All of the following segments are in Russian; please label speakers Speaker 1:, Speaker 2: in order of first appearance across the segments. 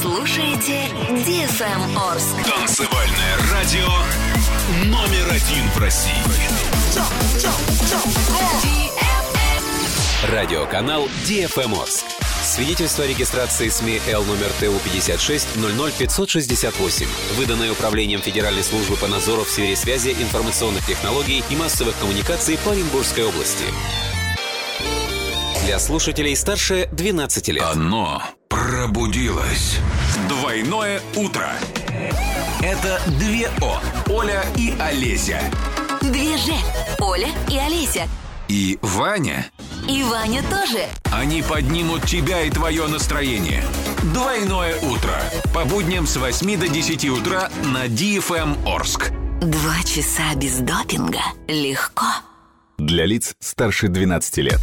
Speaker 1: слушаете DFM Орск.
Speaker 2: Танцевальное радио номер один в России.
Speaker 3: Радиоканал DFM Орск. Свидетельство о регистрации СМИ Л номер ТУ 56 568, выданное Управлением Федеральной службы по надзору в сфере связи, информационных технологий и массовых коммуникаций по Оренбургской области. Для слушателей старше 12 лет.
Speaker 2: Оно пробудилось. Двойное утро. Это две О. Оля и Олеся.
Speaker 1: Две же. Оля и Олеся.
Speaker 2: И Ваня.
Speaker 1: И Ваня тоже.
Speaker 2: Они поднимут тебя и твое настроение. Двойное утро. По будням с 8 до 10 утра на DFM Орск.
Speaker 1: Два часа без допинга. Легко.
Speaker 4: Для лиц старше 12 лет.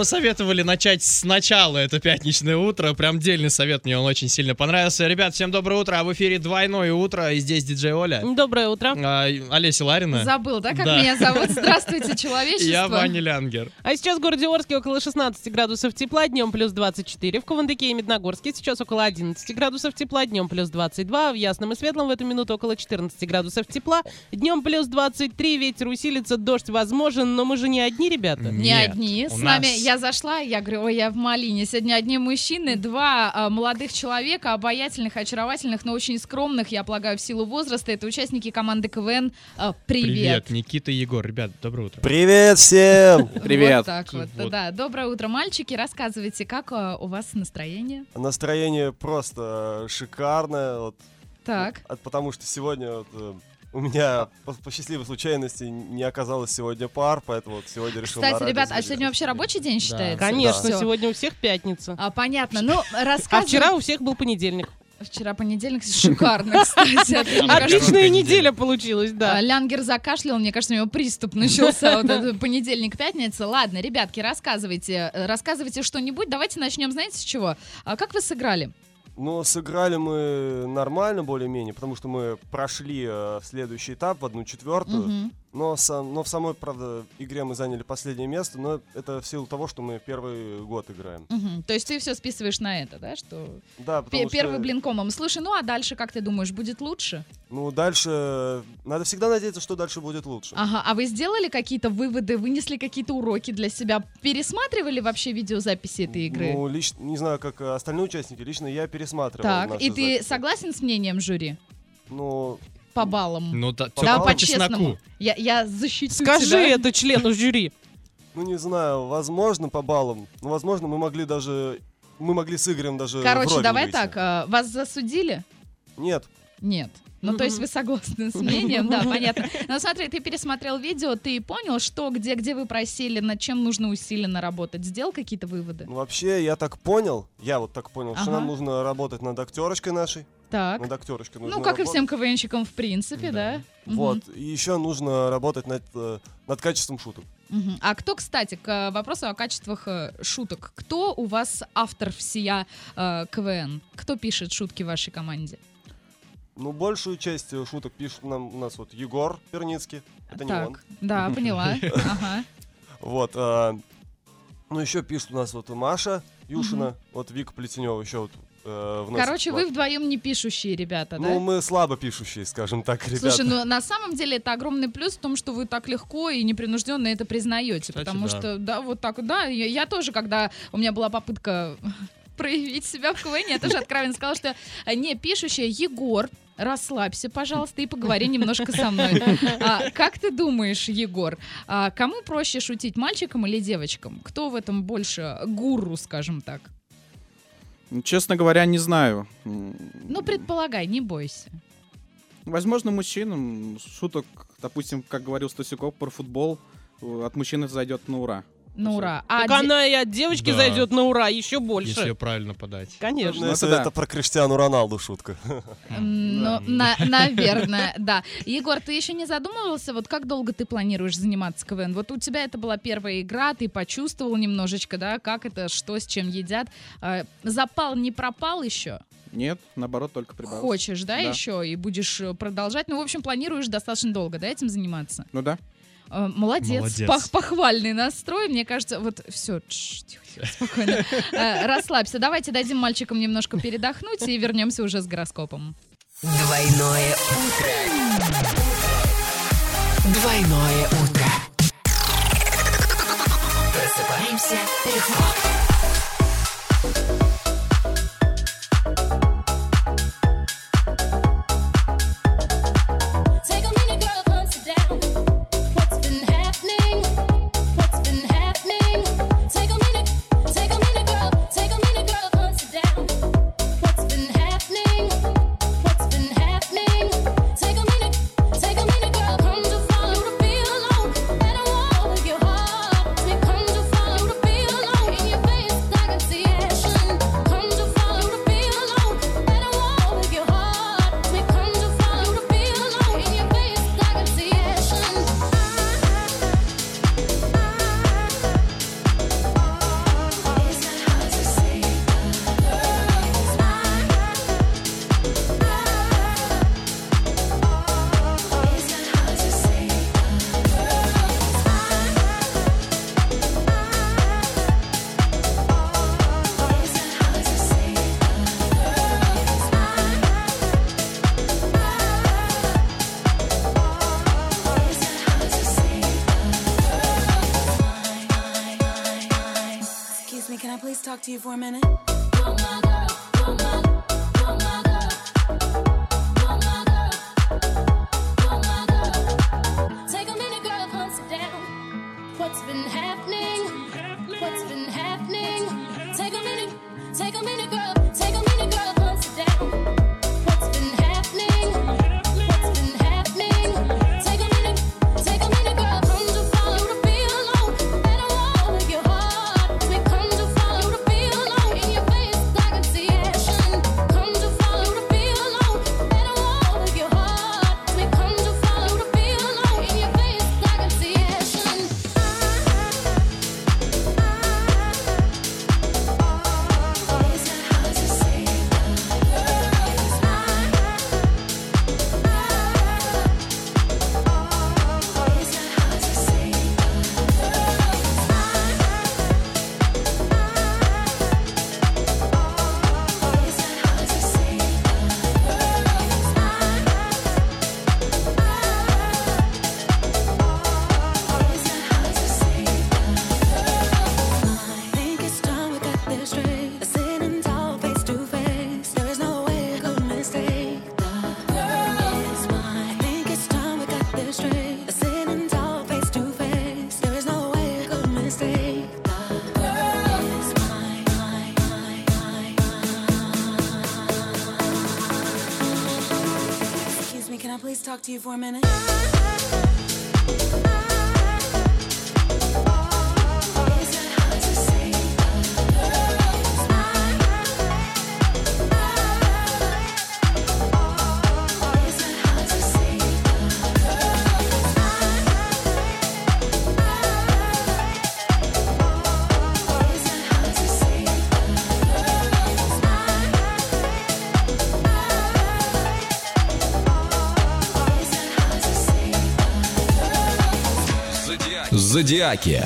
Speaker 5: Посоветовали начать сначала это пятничное утро. Прям дельный совет, мне он очень сильно понравился. Ребят, всем доброе утро. А в эфире двойное утро. И здесь диджей Оля.
Speaker 6: Доброе утро.
Speaker 5: А, Олеся Ларина.
Speaker 7: Забыл, да, как
Speaker 5: Да.
Speaker 7: меня зовут? Здравствуйте, человечество.
Speaker 5: Я Ваня Лянгер.
Speaker 6: А сейчас в городе Орске около 16 градусов тепла, днем плюс 24. В Кавандыке и Медногорске сейчас около 11 градусов тепла, днем плюс 22. В Ясном и Светлом в эту минуту около 14 градусов тепла, днем плюс 23. Ветер усилится, дождь возможен, но мы же не одни, ребята.
Speaker 7: Не
Speaker 5: Нет,
Speaker 7: одни.
Speaker 5: у
Speaker 7: С нами
Speaker 5: нас-
Speaker 7: я зашла, я говорю, ой, я в Малине. Сегодня одни мужчины, два а, молодых человека, обаятельных, очаровательных, но очень скромных, я полагаю, в силу возраста. Это участники команды КВН. А, привет.
Speaker 5: Никита и Егор. Ребят, доброе утро.
Speaker 8: Привет всем!
Speaker 7: Вот так вот,
Speaker 5: Вот.
Speaker 7: да. Доброе утро, мальчики. Рассказывайте, как а, у вас настроение?
Speaker 8: Настроение просто шикарное, вот,
Speaker 7: Так.
Speaker 8: от- потому что сегодня вот, э, у меня по, по счастливой случайности не оказалось сегодня пар, поэтому вот сегодня решил
Speaker 7: Кстати, ребят, а сегодня вообще рабочий день считается?
Speaker 6: Конечно,
Speaker 7: Всё.
Speaker 6: сегодня у всех пятница.
Speaker 7: А, понятно. Ну,
Speaker 6: А
Speaker 7: рассказывай.
Speaker 6: вчера у всех был понедельник.
Speaker 7: Вчера понедельник. Шикарно, кстати.
Speaker 6: Отличная неделя получилась,
Speaker 7: А,
Speaker 6: да.
Speaker 7: Лянгер закашлял, мне кажется, у него приступ начался. Вот этот понедельник, пятница. Ладно, ребятки, рассказывайте. Рассказывайте что-нибудь. Давайте начнем, знаете, с чего? А как вы сыграли?
Speaker 8: Ну, сыграли мы нормально, более-менее, потому что мы прошли э, следующий этап, в одну четвертую.
Speaker 7: Мгм.
Speaker 8: Но, сам, но в самой, правда, игре мы заняли последнее место, но это в силу того, что мы первый год играем.
Speaker 7: Мгм. То есть ты все списываешь на это, да? Что
Speaker 8: Да, потому что,
Speaker 7: первый блин комом. Слушай, ну а дальше, как ты думаешь, будет лучше?
Speaker 8: Ну, дальше... Надо всегда надеяться, что дальше будет лучше.
Speaker 7: Ага, а вы сделали какие-то выводы, вынесли какие-то уроки для себя? Пересматривали вообще видеозаписи этой игры?
Speaker 8: Ну, лично, не знаю, как э, остальные участники, лично я пересматривал
Speaker 7: так, и ты
Speaker 8: записи.
Speaker 7: согласен с мнением жюри?
Speaker 8: Ну,
Speaker 7: По баллам.
Speaker 5: Ну, да,
Speaker 7: да,
Speaker 5: по чесноку.
Speaker 7: Я, я защитю
Speaker 6: Скажи
Speaker 7: тебя.
Speaker 6: это члену жюри.
Speaker 8: ну, не знаю, возможно, по баллам. Ну, возможно, мы могли даже... Мы могли с Игорем даже
Speaker 7: Короче, давай
Speaker 8: выйти.
Speaker 7: так, а, вас засудили?
Speaker 8: Нет.
Speaker 7: Нет. Ну, то есть вы согласны с мнением, да, понятно. Но смотри, ты пересмотрел видео, ты понял, что, где, где вы просили, над чем нужно усиленно работать, сделал какие-то выводы?
Speaker 8: Ну, вообще, я так понял, я вот так понял, что
Speaker 7: Ага.
Speaker 8: нам нужно работать над актерочкой нашей.
Speaker 7: Так.
Speaker 8: Над актерочкой нужно
Speaker 7: Ну, как и всем КВНщикам, в принципе, да. Мгм.
Speaker 8: Вот. И еще нужно работать над, э, над качеством шуток.
Speaker 7: Мгм. А кто, кстати, к э, вопросу о качествах э, шуток, кто у вас автор всея э, КВН? Кто пишет шутки в вашей команде?
Speaker 8: Ну, большую часть шуток пишет нам у нас вот Егор Перницкий. Это не он.
Speaker 7: так, да, поняла. Ага.
Speaker 8: Вот. а, ну, еще пишет у нас вот Маша Юшина, вот Вика Плетенева еще вот э, вносит
Speaker 7: Короче, вы
Speaker 8: вклад.
Speaker 7: вдвоем не пишущие ребята, да?
Speaker 8: Ну, мы слабо пишущие, скажем так, ребята.
Speaker 7: Слушай, ну на самом деле это огромный плюс в том, что вы так легко и непринужденно это признаете.
Speaker 5: Кстати,
Speaker 7: потому
Speaker 5: да.
Speaker 7: что, да, вот так вот, да. Я, я тоже, когда у меня была попытка проявить себя в КВН, я тоже откровенно сказала, что не пишущая Егор, расслабься, пожалуйста, и поговори немножко со мной. А, как ты думаешь, Егор, а кому проще шутить, мальчикам или девочкам? Кто в этом больше гуру, скажем так?
Speaker 9: Честно говоря, не знаю.
Speaker 7: Ну, предполагай, не бойся.
Speaker 9: Возможно, мужчинам шуток, допустим, как говорил Стасюков про футбол, э, от мужчины зайдет на ура.
Speaker 7: Ну, ура. А
Speaker 6: Так
Speaker 7: де-
Speaker 6: она и от девочки
Speaker 5: Да.
Speaker 6: зайдет на ура еще
Speaker 5: Если
Speaker 6: больше.
Speaker 5: ее правильно подать.
Speaker 8: Ну,
Speaker 6: Конечно.
Speaker 8: если
Speaker 9: это да.
Speaker 8: это про Криштиану Роналду шутка.
Speaker 7: Ну, на- наверное, да. Егор, ты еще не задумывался, вот как долго ты планируешь заниматься КВН? Вот у тебя это была первая игра, ты почувствовал немножечко, да, как это, что, с чем едят. А, Запал не пропал еще?
Speaker 9: Нет, наоборот, только прибавился.
Speaker 7: Хочешь, да,
Speaker 9: Да.
Speaker 7: еще? И будешь э, продолжать? Ну, в общем, планируешь достаточно долго, да, этим заниматься?
Speaker 9: Ну да.
Speaker 7: Э, Молодец,
Speaker 5: Молодец.
Speaker 7: Пох- похвальный настрой. Мне кажется, вот все, тихо, тихо, спокойно. Э, Расслабься. Давайте дадим мальчикам немножко передохнуть и вернемся уже с гороскопом.
Speaker 10: Двойное утро. Двойное утро. Просыпаемся легко.
Speaker 11: Talk to you for a minute?
Speaker 2: Зодиаки.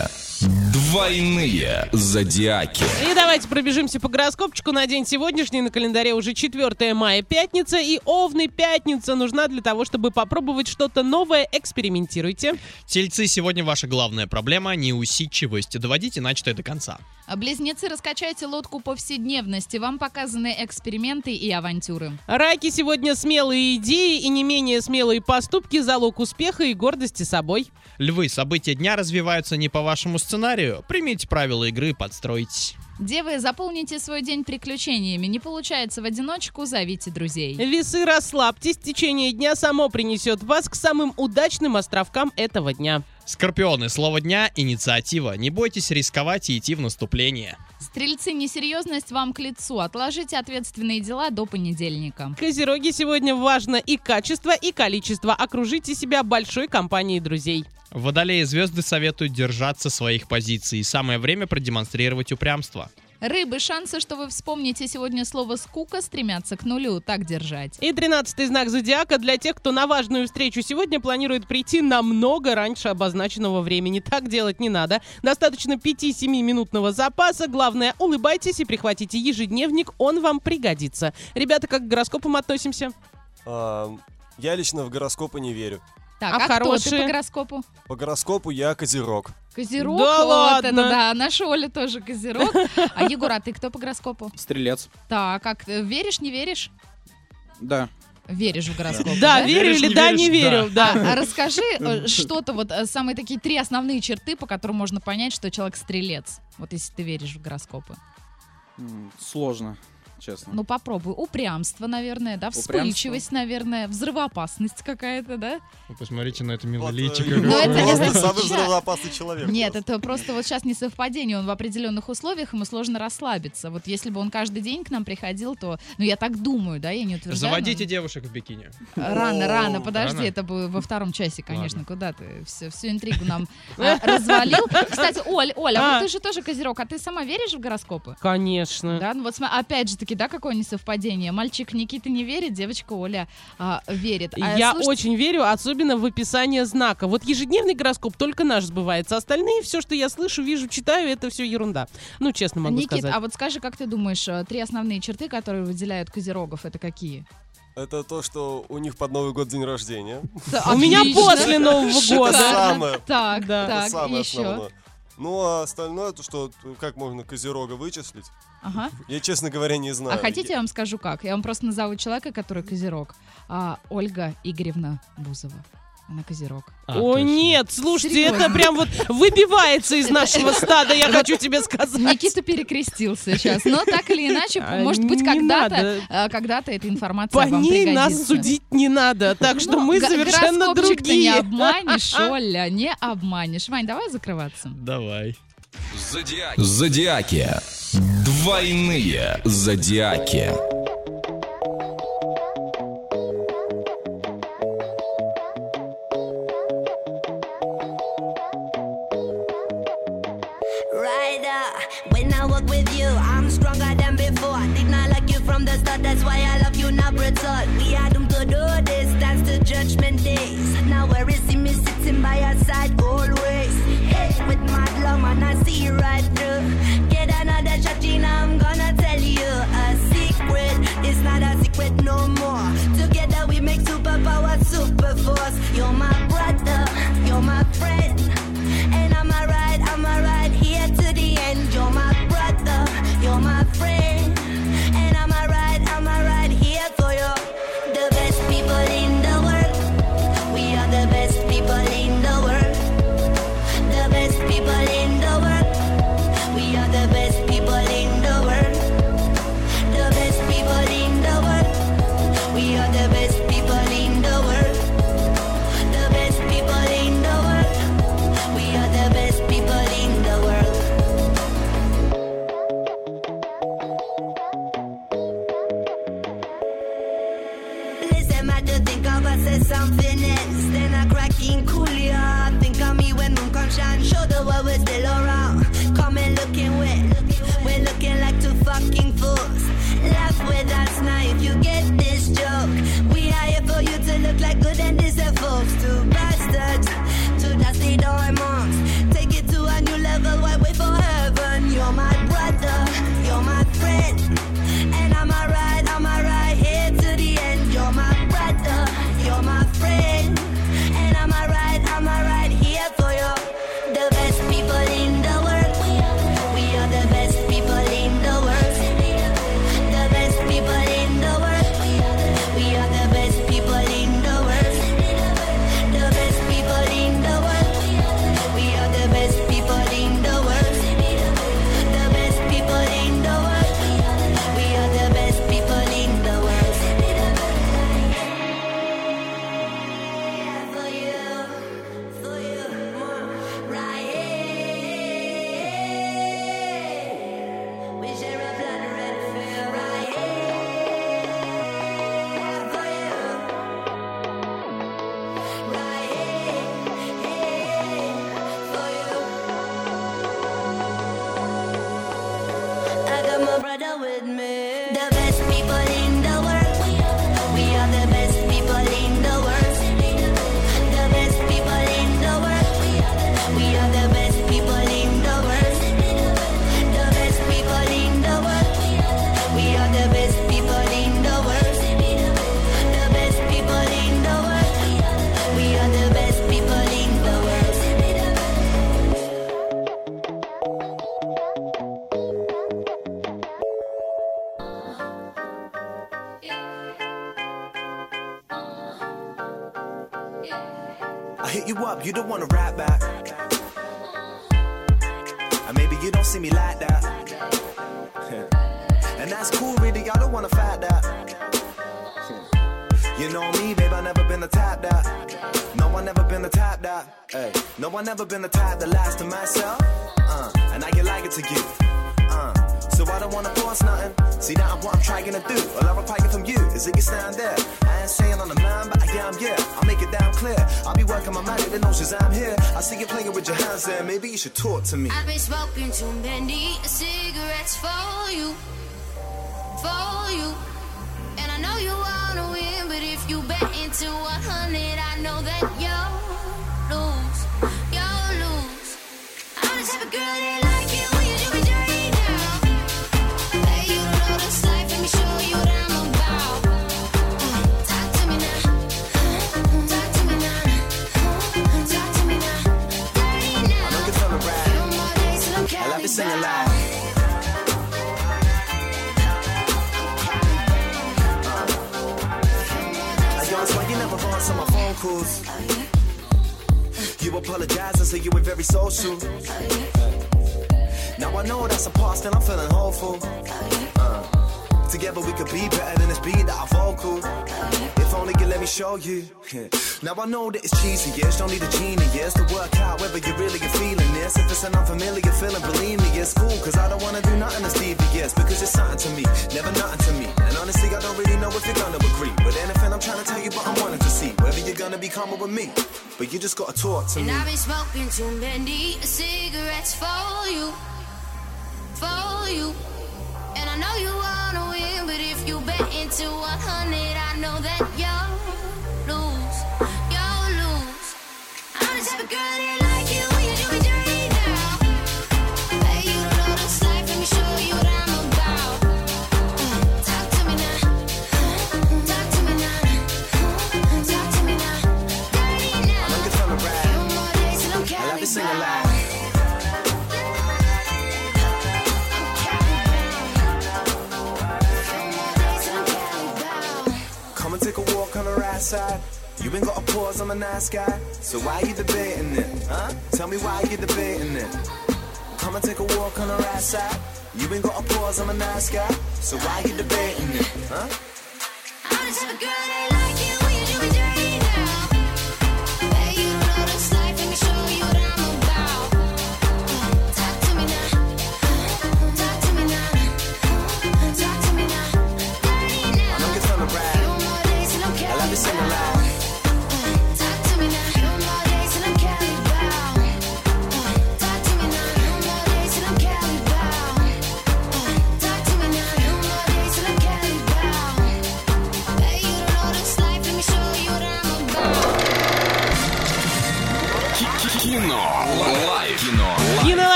Speaker 2: Двойные зодиаки.
Speaker 6: И давайте пробежимся по гороскопчику на день сегодняшний. На календаре уже 4 мая, пятница. И овны пятница нужна для того, чтобы попробовать что-то новое. Экспериментируйте.
Speaker 5: Тельцы, сегодня ваша главная проблема — неусидчивость. Доводите начатое до конца.
Speaker 7: А Близнецы, раскачайте лодку повседневности. Вам показаны эксперименты и авантюры.
Speaker 6: Раки сегодня смелые идеи и не менее смелые поступки – залог успеха и гордости собой.
Speaker 5: Львы, события дня развиваются не по вашему сценарию. Примите правила игры и подстройтесь.
Speaker 7: Девы, заполните свой день приключениями. Не получается в одиночку, зовите друзей.
Speaker 6: Весы, расслабьтесь, течение дня само принесет вас к самым удачным островкам этого дня.
Speaker 5: Скорпионы, слово дня — инициатива. Не бойтесь рисковать и идти в наступление.
Speaker 7: Стрельцы, несерьезность вам к лицу. Отложите ответственные дела до понедельника.
Speaker 6: Козероги, сегодня важно и качество, и количество. Окружите себя большой компанией друзей.
Speaker 5: Водолеи звезды советуют держаться своих позиций. Самое время продемонстрировать упрямство.
Speaker 7: Рыбы, шансы, что вы вспомните сегодня слово «скука» стремятся к нулю. Так держать.
Speaker 6: И тринадцатый знак зодиака для тех, кто на важную встречу сегодня планирует прийти намного раньше обозначенного времени. Так делать не надо. Достаточно 5-7 минутного запаса. Главное, улыбайтесь и прихватите ежедневник, он вам пригодится. Ребята, как к гороскопам относимся?
Speaker 8: Я лично в гороскопы не верю.
Speaker 7: Так,
Speaker 6: А
Speaker 7: а, кто ты
Speaker 6: хорошие?
Speaker 7: по гороскопу?
Speaker 8: По гороскопу я козерог.
Speaker 7: Козерог?
Speaker 6: Да
Speaker 7: вот
Speaker 6: ладно?
Speaker 7: это да, наша Оля тоже козерог. А Егор, а ты кто по гороскопу?
Speaker 9: Стрелец.
Speaker 7: Так, как веришь, не веришь?
Speaker 9: Да.
Speaker 7: Веришь в гороскоп?
Speaker 6: Да, верю
Speaker 5: Веришь,
Speaker 6: или да,
Speaker 5: веришь?
Speaker 6: не верю. Да.
Speaker 7: А, а расскажи э, что-то, вот э, самые такие три основные черты, по которым можно понять, что человек стрелец. Вот если ты веришь в гороскопы.
Speaker 9: Сложно, честно.
Speaker 7: Ну попробуй. Упрямство, наверное, да?
Speaker 9: Упрямство.
Speaker 7: Вспыльчивость, наверное. Взрывоопасность какая-то, да?
Speaker 5: Вы посмотрите на это милое
Speaker 8: э,
Speaker 5: личико.
Speaker 7: Ну, это-
Speaker 8: самый взрывоопасный человек.
Speaker 7: Нет, это просто вот сейчас не совпадение. Он в определенных условиях, ему сложно расслабиться. Вот если бы он каждый день к нам приходил, то... Ну, я так думаю, да, я не утверждаю.
Speaker 5: Заводите девушек в бикини.
Speaker 7: Рано, рано, подожди, это бы во втором часе, конечно, куда ты все, всю интригу нам а, развалил. Кстати, Оль, Оля, а
Speaker 6: А.
Speaker 7: вот ты же тоже козерог, а ты сама веришь в гороскопы?
Speaker 6: Конечно.
Speaker 7: Да, ну вот опять же таки, да, какое несовпадение. Мальчик Никита не верит, девочка Оля а, верит. А,
Speaker 6: Я
Speaker 7: слушайте,
Speaker 6: очень верю, особенно в описание знака. Вот ежедневный гороскоп только наш сбывается. Остальные, все, что я слышу, вижу, читаю, это все ерунда. Ну, честно могу
Speaker 7: Никит,
Speaker 6: сказать.
Speaker 7: а вот скажи, как ты думаешь, э, три основные черты, которые выделяют козерогов, это какие?
Speaker 8: Это то, что у них под Новый год день рождения.
Speaker 6: У меня после Нового
Speaker 8: Это
Speaker 6: года.
Speaker 8: самое.
Speaker 7: Так,
Speaker 6: Да.
Speaker 7: Так,
Speaker 8: самое
Speaker 7: еще.
Speaker 8: основное. Ну, а остальное, то что, как можно козерога вычислить,
Speaker 7: Ага.
Speaker 8: я, честно говоря, не знаю.
Speaker 7: А хотите, я вам скажу как? Я вам просто назову человека, который козерог. А, Ольга Игоревна Бузова. Она козерог.
Speaker 5: А,
Speaker 6: О,
Speaker 5: точно.
Speaker 6: нет, слушайте,
Speaker 7: Серьезно.
Speaker 6: это прям вот выбивается из нашего стада, я хочу тебе сказать.
Speaker 7: Никита перекрестился сейчас. Но так или иначе,
Speaker 6: А,
Speaker 7: может быть, когда-то а, когда-то эта информация
Speaker 6: По
Speaker 7: вам
Speaker 6: ней нас судить не надо, так что
Speaker 7: Ну,
Speaker 6: мы совершенно
Speaker 7: гороскопчик-то не
Speaker 6: другие.
Speaker 7: обманешь, Оля, не обманешь. Вань, давай закрываться.
Speaker 5: Давай.
Speaker 2: Зодиаки. Зодиаки. Двойные зодиаки.
Speaker 12: Why I love you, not brutal. We had doomed to do this, that's the judgment days. Now where is he me sitting by your side always? Hey, with my love, and I see you right through.
Speaker 13: Hit you up, you don't wanna rap back. And maybe you don't see me like that. and that's cool, really, I don't wanna fight that. You know me, babe, I never been the type that. No, I never been the type that. Hey, no, I never been the type that lies to myself. Uh, and I get like it to you. Uh, so I don't wanna force nothing. See, now what I'm trying to do. All I require from you is that you stand there. Ain't saying on the line, but I am, yeah. I'll make it damn clear. I'll be working my magic, the notions I'm here. I see you playing with your hands there. Maybe you should talk to me.
Speaker 14: I've been smoking too many cigarettes for you, for you. And I know you wanna win, but if you bet into 100, I know that you'll
Speaker 13: phone. You apologize and say you were very social. Now I know that's a past and I'm feeling hopeful. Together we could be better than this beat that I vocal. If only you let me show you. Now I know that it's cheesy, yes. Don't need a genius to work out whether you really are feeling this. If it's an unfamiliar feeling, believe me, it's cool. Cause I don't wanna do nothing that's devious. Because it's something to me, never nothing to me. And honestly, I don't really know if you're gonna agree. But anything I'm trying to tell you, but I'm wanting to see whether you're gonna be calmer with me. But you just gotta talk to
Speaker 14: And
Speaker 13: me.
Speaker 14: I've been smoking too many cigarettes for you, for you. I know you wanna win, but if you bet into 100, I know that you'll lose, you'll lose. I'm the type of girl
Speaker 13: side. You ain't got a pause on the nice guy. So why you debating it? Huh? Tell me why you debating it. Come and take a walk on the right side. You ain't got a pause on the nice guy. So why you debating it? Huh?
Speaker 14: I'm the type of girl that like you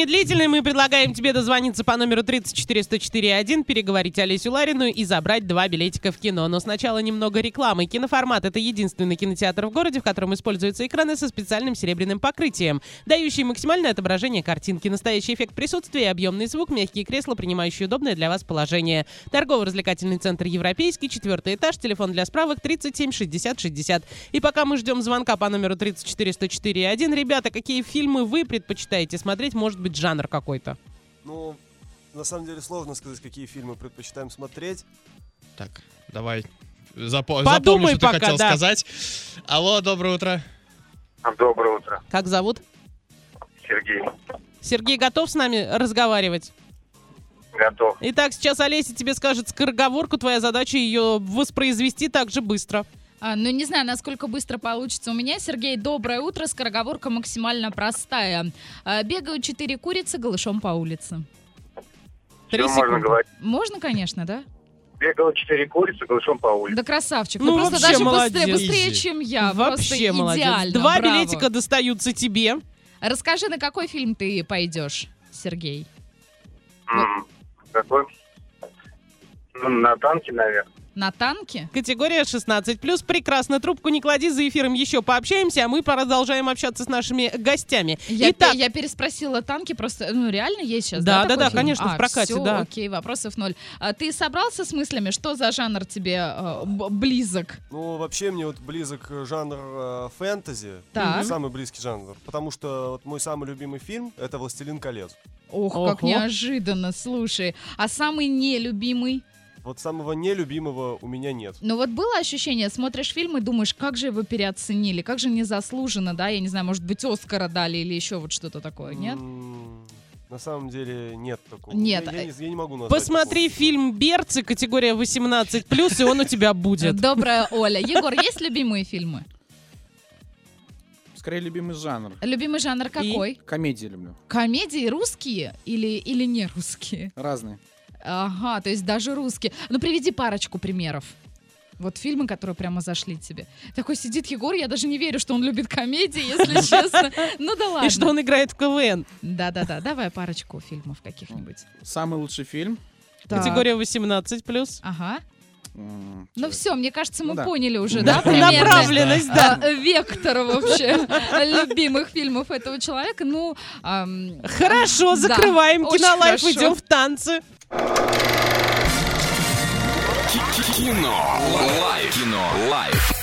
Speaker 6: Кинолайф незамедлительный. Мы предлагаем тебе дозвониться по номеру 34104.1, переговорить Олесю Ларину и забрать два билетика в кино. Но сначала немного рекламы. Киноформат — это единственный кинотеатр в городе, в котором используются экраны со специальным серебряным покрытием, дающие максимальное отображение картинки, настоящий эффект присутствия, объемный звук, мягкие кресла, принимающие удобное для вас положение. Торгово-развлекательный центр «Европейский», четвертый этаж, телефон для справок 37 60 60. И пока мы ждем звонка по номеру 34104.1, ребята, какие фильмы вы предпочитаете смотреть? Может быть, жанр какой-то?
Speaker 8: Ну, на самом деле сложно сказать, какие фильмы предпочитаем смотреть.
Speaker 5: Так, давай. Запо-
Speaker 6: Подумай
Speaker 5: запомни, что
Speaker 6: пока,
Speaker 5: ты хотел
Speaker 6: да.
Speaker 5: сказать. Алло, доброе утро.
Speaker 15: Доброе утро,
Speaker 6: Как зовут?
Speaker 15: Сергей.
Speaker 6: Сергей готов с нами разговаривать?
Speaker 15: Готов.
Speaker 6: Итак, сейчас Олеся тебе скажет скороговорку, твоя задача ее воспроизвести так же быстро.
Speaker 7: А, ну, не знаю, насколько быстро получится у меня. Сергей, доброе утро. Скороговорка максимально простая. А, бегают четыре курицы голышом по улице.
Speaker 6: Три
Speaker 15: Всё можно говорить.
Speaker 7: Можно, конечно, да?
Speaker 15: Бегало четыре курицы голышом по улице.
Speaker 7: Да красавчик.
Speaker 6: Ну,
Speaker 7: Ну, просто
Speaker 6: вообще
Speaker 7: даже
Speaker 6: молодец.
Speaker 7: быстрее, быстрее, чем я.
Speaker 6: Вообще
Speaker 7: просто
Speaker 6: молодец.
Speaker 7: идеально.
Speaker 6: Два
Speaker 7: браво.
Speaker 6: билетика достаются тебе.
Speaker 7: Расскажи, на какой фильм ты пойдешь, Сергей?
Speaker 15: М, Какой? Ну, на танке, наверное.
Speaker 7: На танке?
Speaker 6: Категория 16+. Прекрасно. Трубку не клади, за эфиром еще пообщаемся, а мы продолжаем общаться с нашими гостями.
Speaker 7: Я,
Speaker 6: Итак,
Speaker 7: я переспросила танки, просто, ну, реально есть сейчас,
Speaker 6: Да,
Speaker 7: да?
Speaker 6: да,
Speaker 7: такой
Speaker 6: да,
Speaker 7: фильм?
Speaker 6: конечно, в
Speaker 7: А,
Speaker 6: прокате,
Speaker 7: всё,
Speaker 6: да.
Speaker 7: окей, вопросов ноль. А ты собрался с мыслями, что за жанр тебе э, б- близок?
Speaker 8: Ну, вообще мне вот близок э, жанр э, фэнтези.
Speaker 7: Так.
Speaker 8: Самый близкий жанр. Потому что вот мой самый любимый фильм — это «Властелин колец».
Speaker 7: Ох, как
Speaker 6: Ого.
Speaker 7: неожиданно, слушай. А самый нелюбимый?
Speaker 8: Вот самого нелюбимого у меня нет.
Speaker 7: Ну вот было ощущение, смотришь фильм и думаешь, как же его переоценили, как же незаслуженно, да, я не знаю, может быть, Оскара дали или еще вот что-то такое, нет?
Speaker 8: На самом деле нет такого.
Speaker 7: Нет,
Speaker 8: Я, я
Speaker 7: э,
Speaker 8: не, я не могу назвать.
Speaker 6: посмотри фильм «Берцы», категория 18+, и он у тебя будет.
Speaker 7: Добрая Оля. Егор, есть любимые фильмы?
Speaker 9: Скорее, любимый жанр.
Speaker 7: Любимый жанр какой?
Speaker 9: Комедии люблю.
Speaker 7: Комедии русские или, или не русские?
Speaker 9: Разные.
Speaker 7: Ага, то есть даже русские. Ну, приведи парочку примеров. Вот фильмы, которые прямо зашли тебе. Такой сидит Егор, я даже не верю, что он любит комедии, если честно. Ну да ладно.
Speaker 6: И что он играет в КВН.
Speaker 7: Да-да-да, давай парочку фильмов каких-нибудь.
Speaker 9: Самый лучший фильм.
Speaker 7: Так.
Speaker 6: Категория 18+.
Speaker 7: Ага. Ну все, мне кажется, мы
Speaker 9: Ну да.
Speaker 7: поняли уже,
Speaker 9: Да.
Speaker 7: да,
Speaker 6: Направленность, да.
Speaker 7: а, вектор вообще любимых фильмов этого человека. Ну,
Speaker 6: Хорошо,
Speaker 7: да,
Speaker 6: закрываем
Speaker 7: очень
Speaker 6: кино
Speaker 7: life,
Speaker 6: идем в танцы.
Speaker 2: Кино. Life. Кино. Лайф.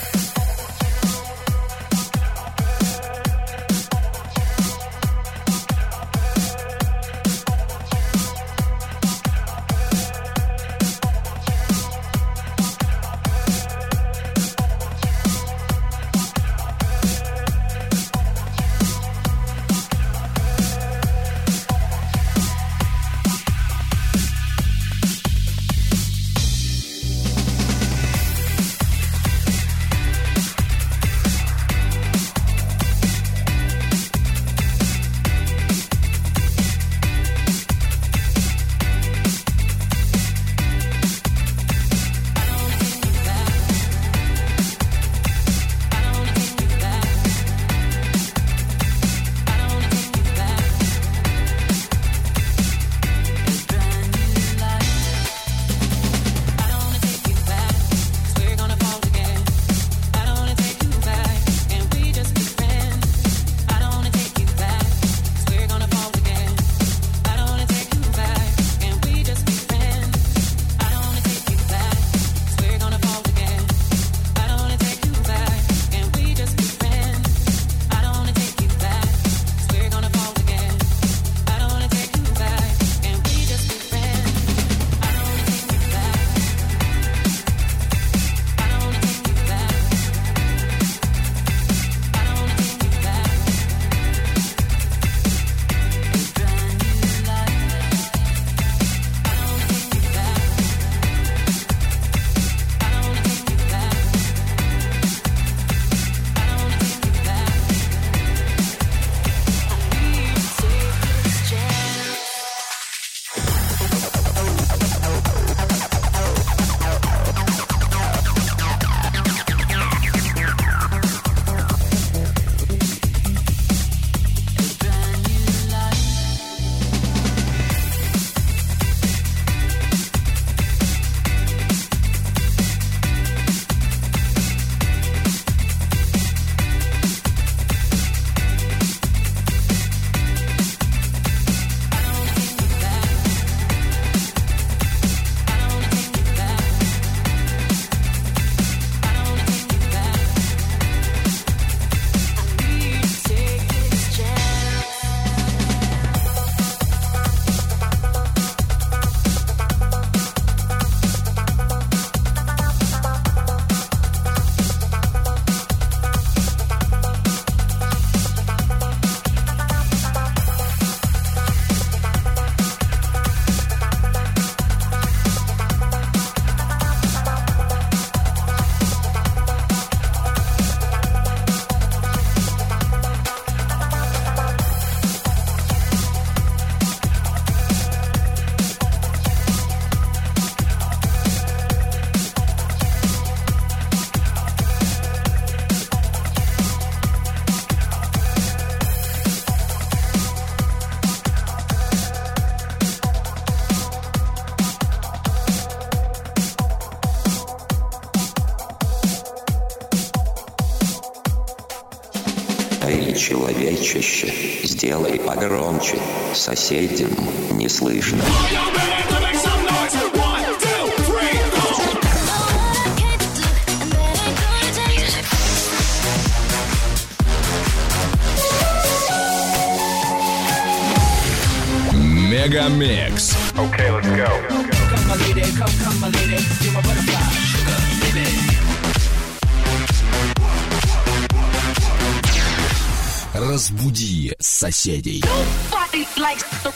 Speaker 16: Соседям не слышно.
Speaker 2: соседей.
Speaker 12: Nobody likes the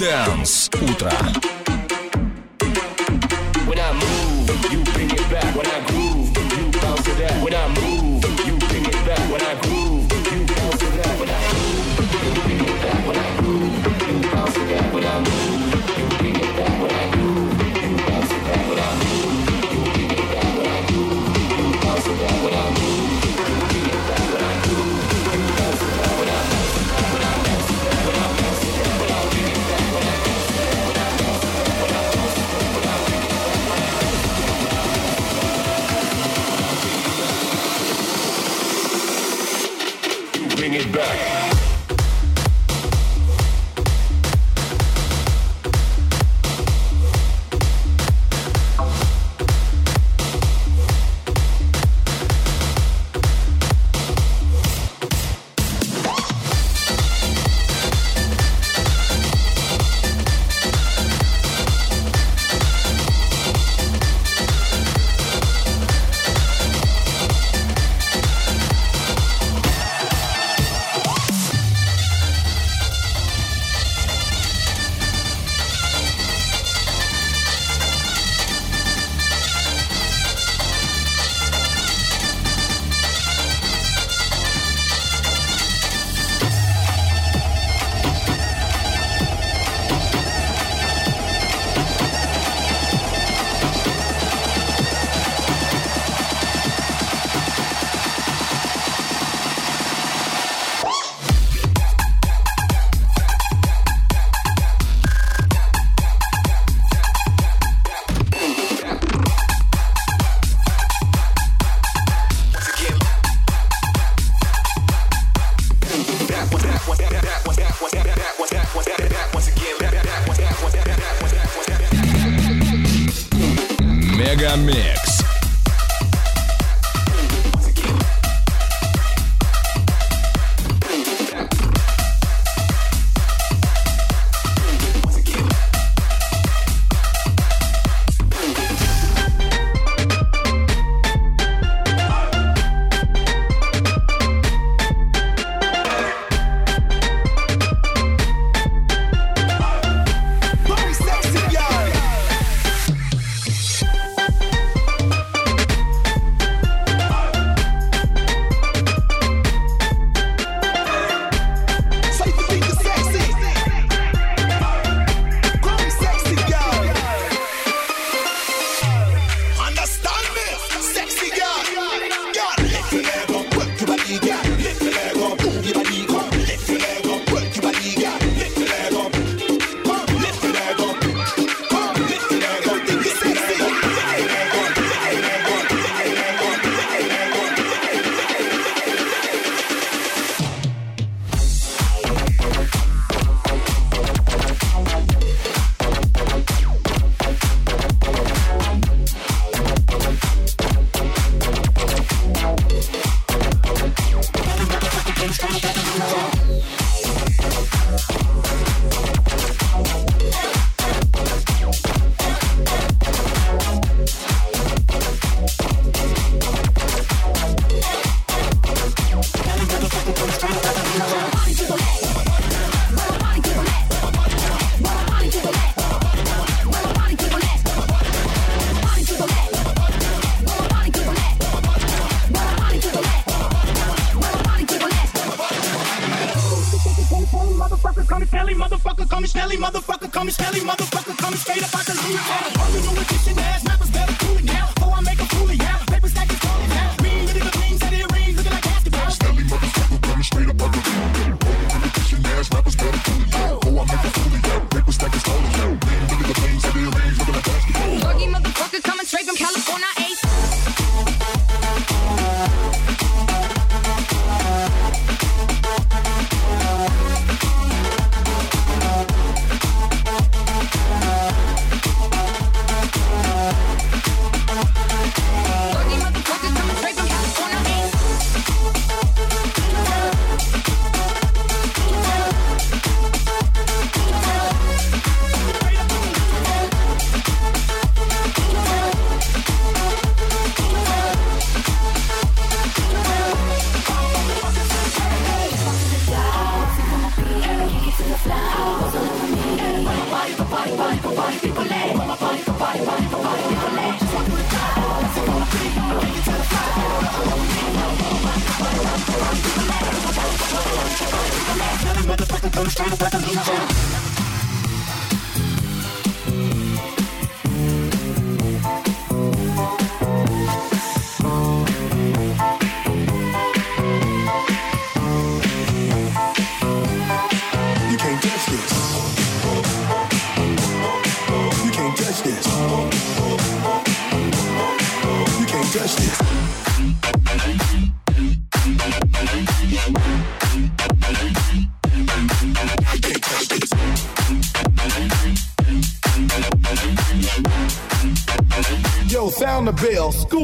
Speaker 2: Dance Утро.
Speaker 4: When I move, you bring it back. When I groove, you bounce it out. When I move,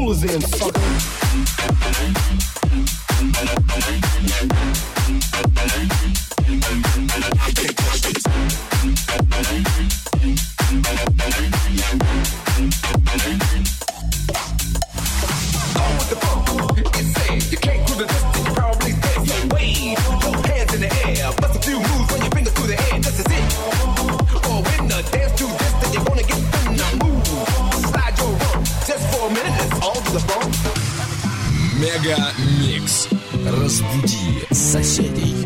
Speaker 4: coolers in, sucker.
Speaker 17: Мега Микс. Разбуди соседей.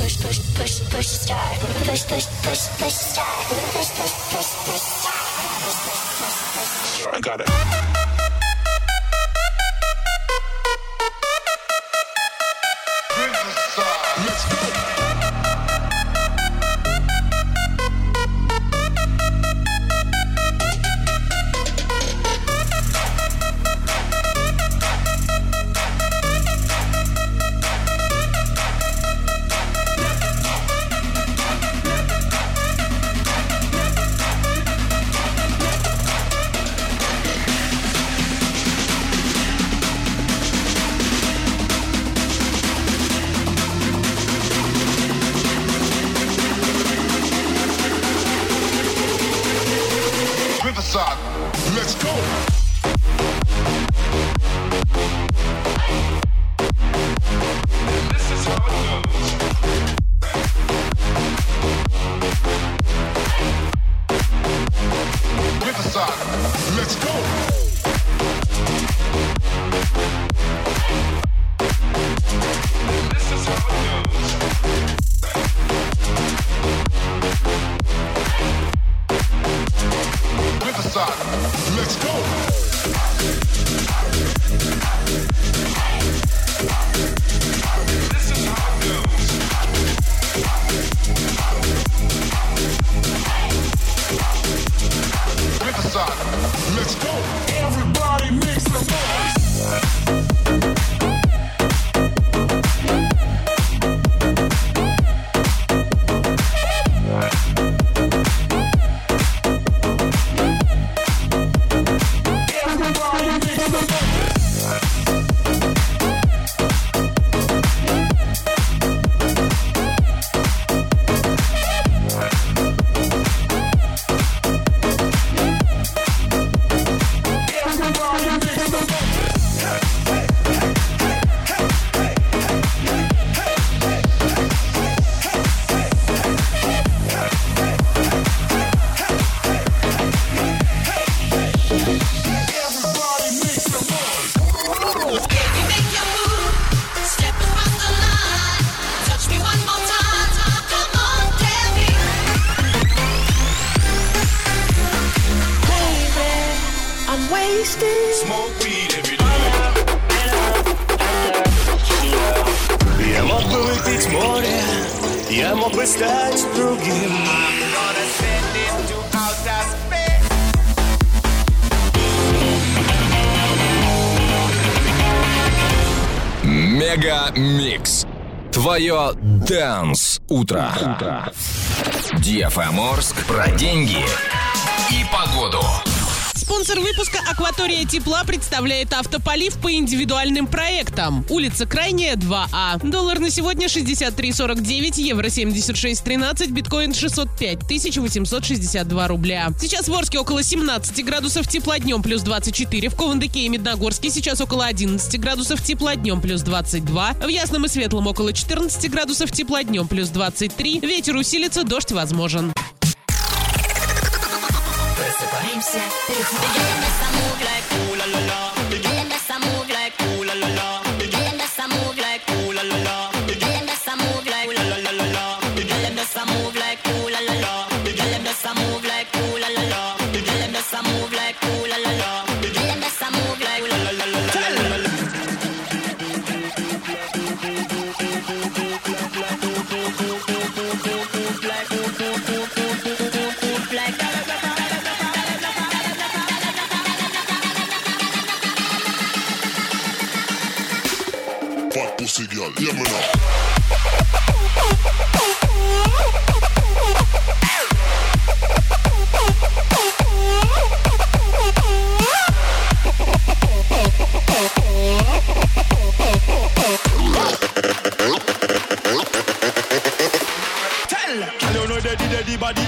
Speaker 18: push, push, push, push, start. Push, push, push, push, start. Push, push, push, push, start.
Speaker 19: I got it.
Speaker 2: твое Dance Утро. Утро. DFM Орск про деньги и погоду.
Speaker 6: Спонсор выпуска «Акватория тепла» представляет автополив по индивидуальным проектам. Улица Крайняя, 2А. А. Доллар на сегодня 63,49, евро 76,13, биткоин 605 862 рубля. Сейчас в Орске около 17 градусов тепла днем плюс 24, в Кувандыке и Медногорске сейчас около 11 градусов тепла днем плюс 22, в Ясном и Светлом около 14 градусов тепла днем плюс 23, ветер усилится, дождь возможен.
Speaker 11: music. Big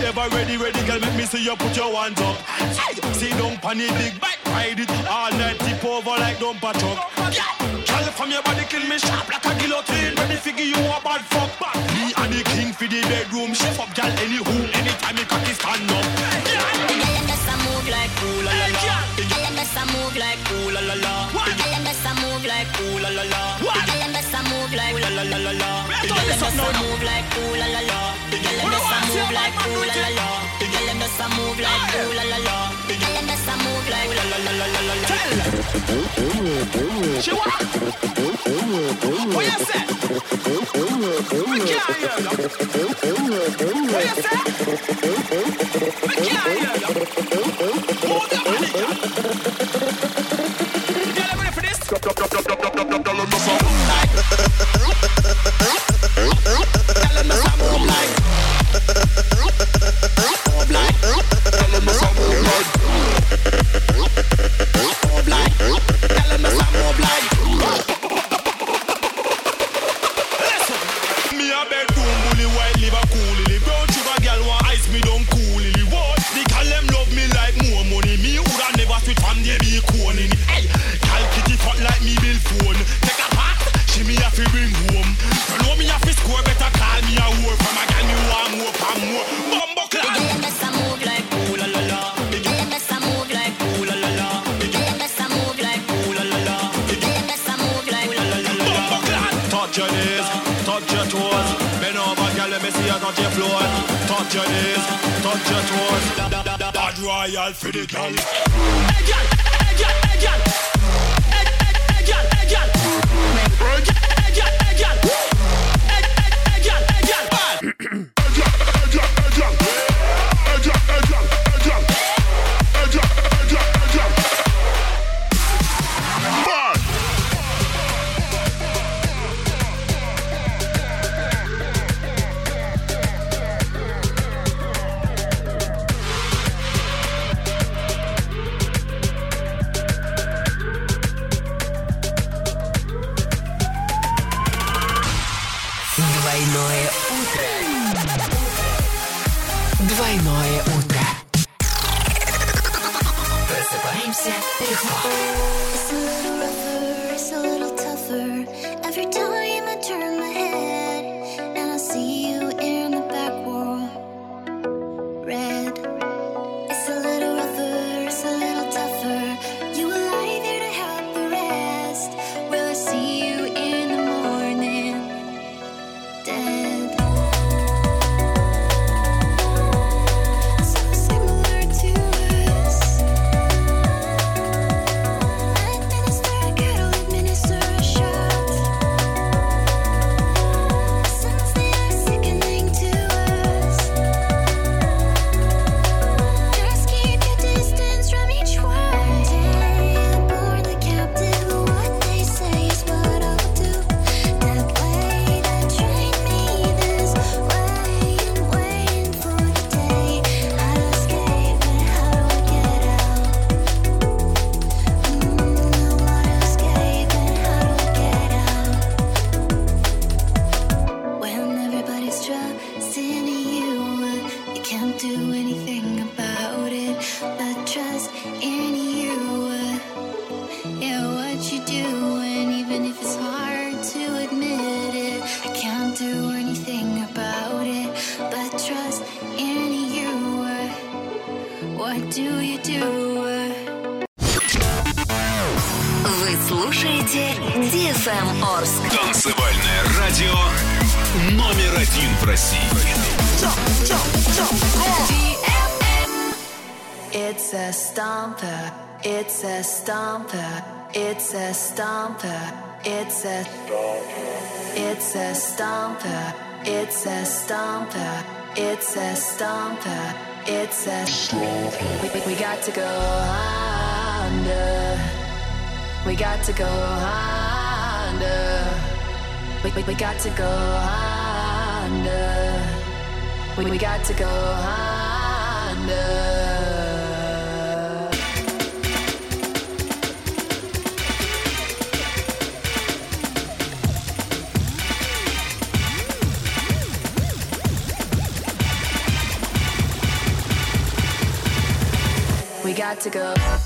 Speaker 11: ever ready, ready, girl. Make me see you put your hands up. Hey, See don't panic, big bike, ride it all night, tip over like dumper truck. Girl, from your body kill me sharp like a guillotine. Ready figure you a bad fuck. Me and the king for the bedroom, shift up, girl. Anywho, anytime you cocky stand up.
Speaker 20: The girl them just move like ooh la la la. Girl just a move like ooh la la la. The girl them just move like ooh la la la. Girl just a move like ooh la la la la. Just a move like ooh la la la. The girl them just a move like ooh la la la. The girl them just a move like ooh la la la. The girl them just a move like ooh la la la la la la.
Speaker 11: She what? What you say? We can't hear you. What you say? We can't hear Touch your knees, touch your toes. Bend over, girl, let me see you touch your floor. Touch your knees, touch your toes. Bad royal for the girl. Hey, girl, hey, girl, hey, girl. Hey, girl, hey, girl. Hey, girl, hey, girl,
Speaker 21: stomper. It's a stomper. It's a. We, we, we got to go under. We got to go under. We, we, we got to go under. We, we got to go under. Got to go.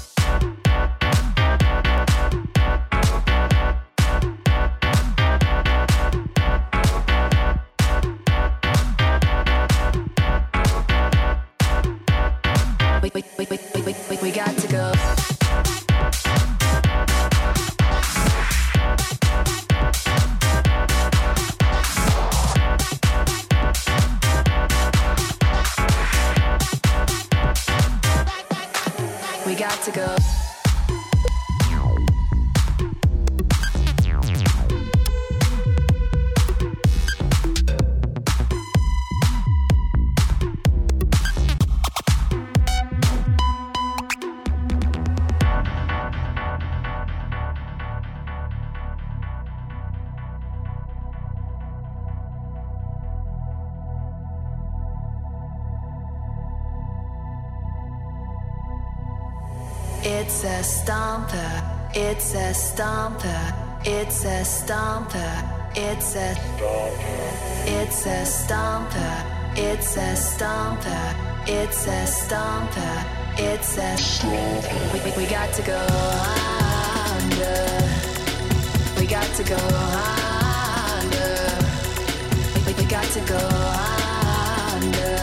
Speaker 21: Stomper. It's a stomper. It's a It's a stomper. It's a stomper. It's a stomper. It's a We, we, we got to go under. We got to go under. We, we, we got to go under.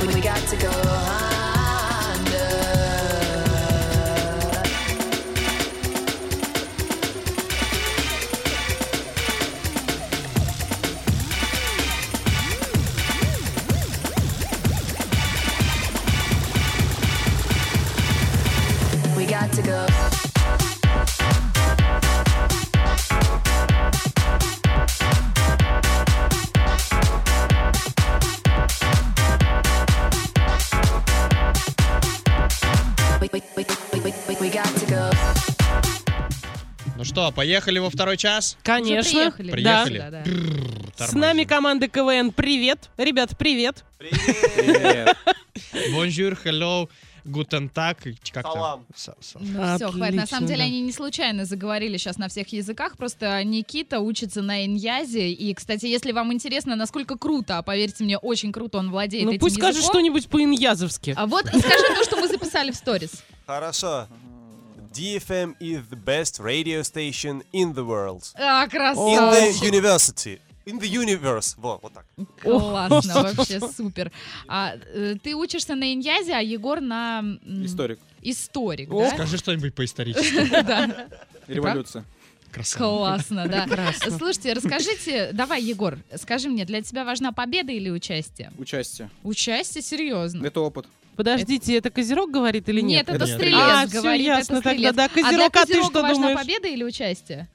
Speaker 21: We, we got to go under.
Speaker 5: Что, поехали во второй час?
Speaker 6: Конечно.
Speaker 7: приехали.
Speaker 5: Приехали?
Speaker 7: Да, да.
Speaker 5: Бррр,
Speaker 6: С нами команда КВН. Привет. Ребят, привет.
Speaker 5: Bonjour, hello, guten Tag, как там?
Speaker 8: Салам.
Speaker 5: Са- са-
Speaker 7: Ну, все, хватит. На самом деле они не случайно заговорили сейчас на всех языках. Просто Никита учится на иньязе. И, кстати, если вам интересно, насколько круто, а поверьте мне, очень круто он владеет
Speaker 6: Ну
Speaker 7: этим
Speaker 6: пусть скажет
Speaker 7: языком.
Speaker 6: что-нибудь по-иньязовски.
Speaker 7: А вот скажи то, что мы записали в сторис.
Speaker 8: Хорошо. DFM is the best radio station in the world.
Speaker 7: А,
Speaker 8: In the university. In the universe. Во, вот так.
Speaker 7: Классно, вообще супер. А, э, ты учишься на иньязе, а Егор на...
Speaker 9: Историк.
Speaker 7: Историк,
Speaker 5: О,
Speaker 7: да?
Speaker 5: Скажи что-нибудь по-исторически.
Speaker 7: Да.
Speaker 9: Революция.
Speaker 5: Красава.
Speaker 7: Классно, да.
Speaker 6: Прекрасно.
Speaker 7: Слушайте, расскажите, давай, Егор, скажи мне, для тебя важна победа или участие?
Speaker 9: Участие.
Speaker 7: Участие, серьезно?
Speaker 9: Это опыт.
Speaker 6: Подождите, это Козерог говорит или нет?
Speaker 7: Нет, это
Speaker 5: Нет.
Speaker 7: стрелец
Speaker 6: А,
Speaker 7: говорит,
Speaker 6: ясно
Speaker 7: это
Speaker 6: тогда,
Speaker 7: стрелец.
Speaker 6: да.
Speaker 7: а для
Speaker 6: Козерог, а ты что
Speaker 7: важна
Speaker 6: думаешь?
Speaker 7: победа или участие?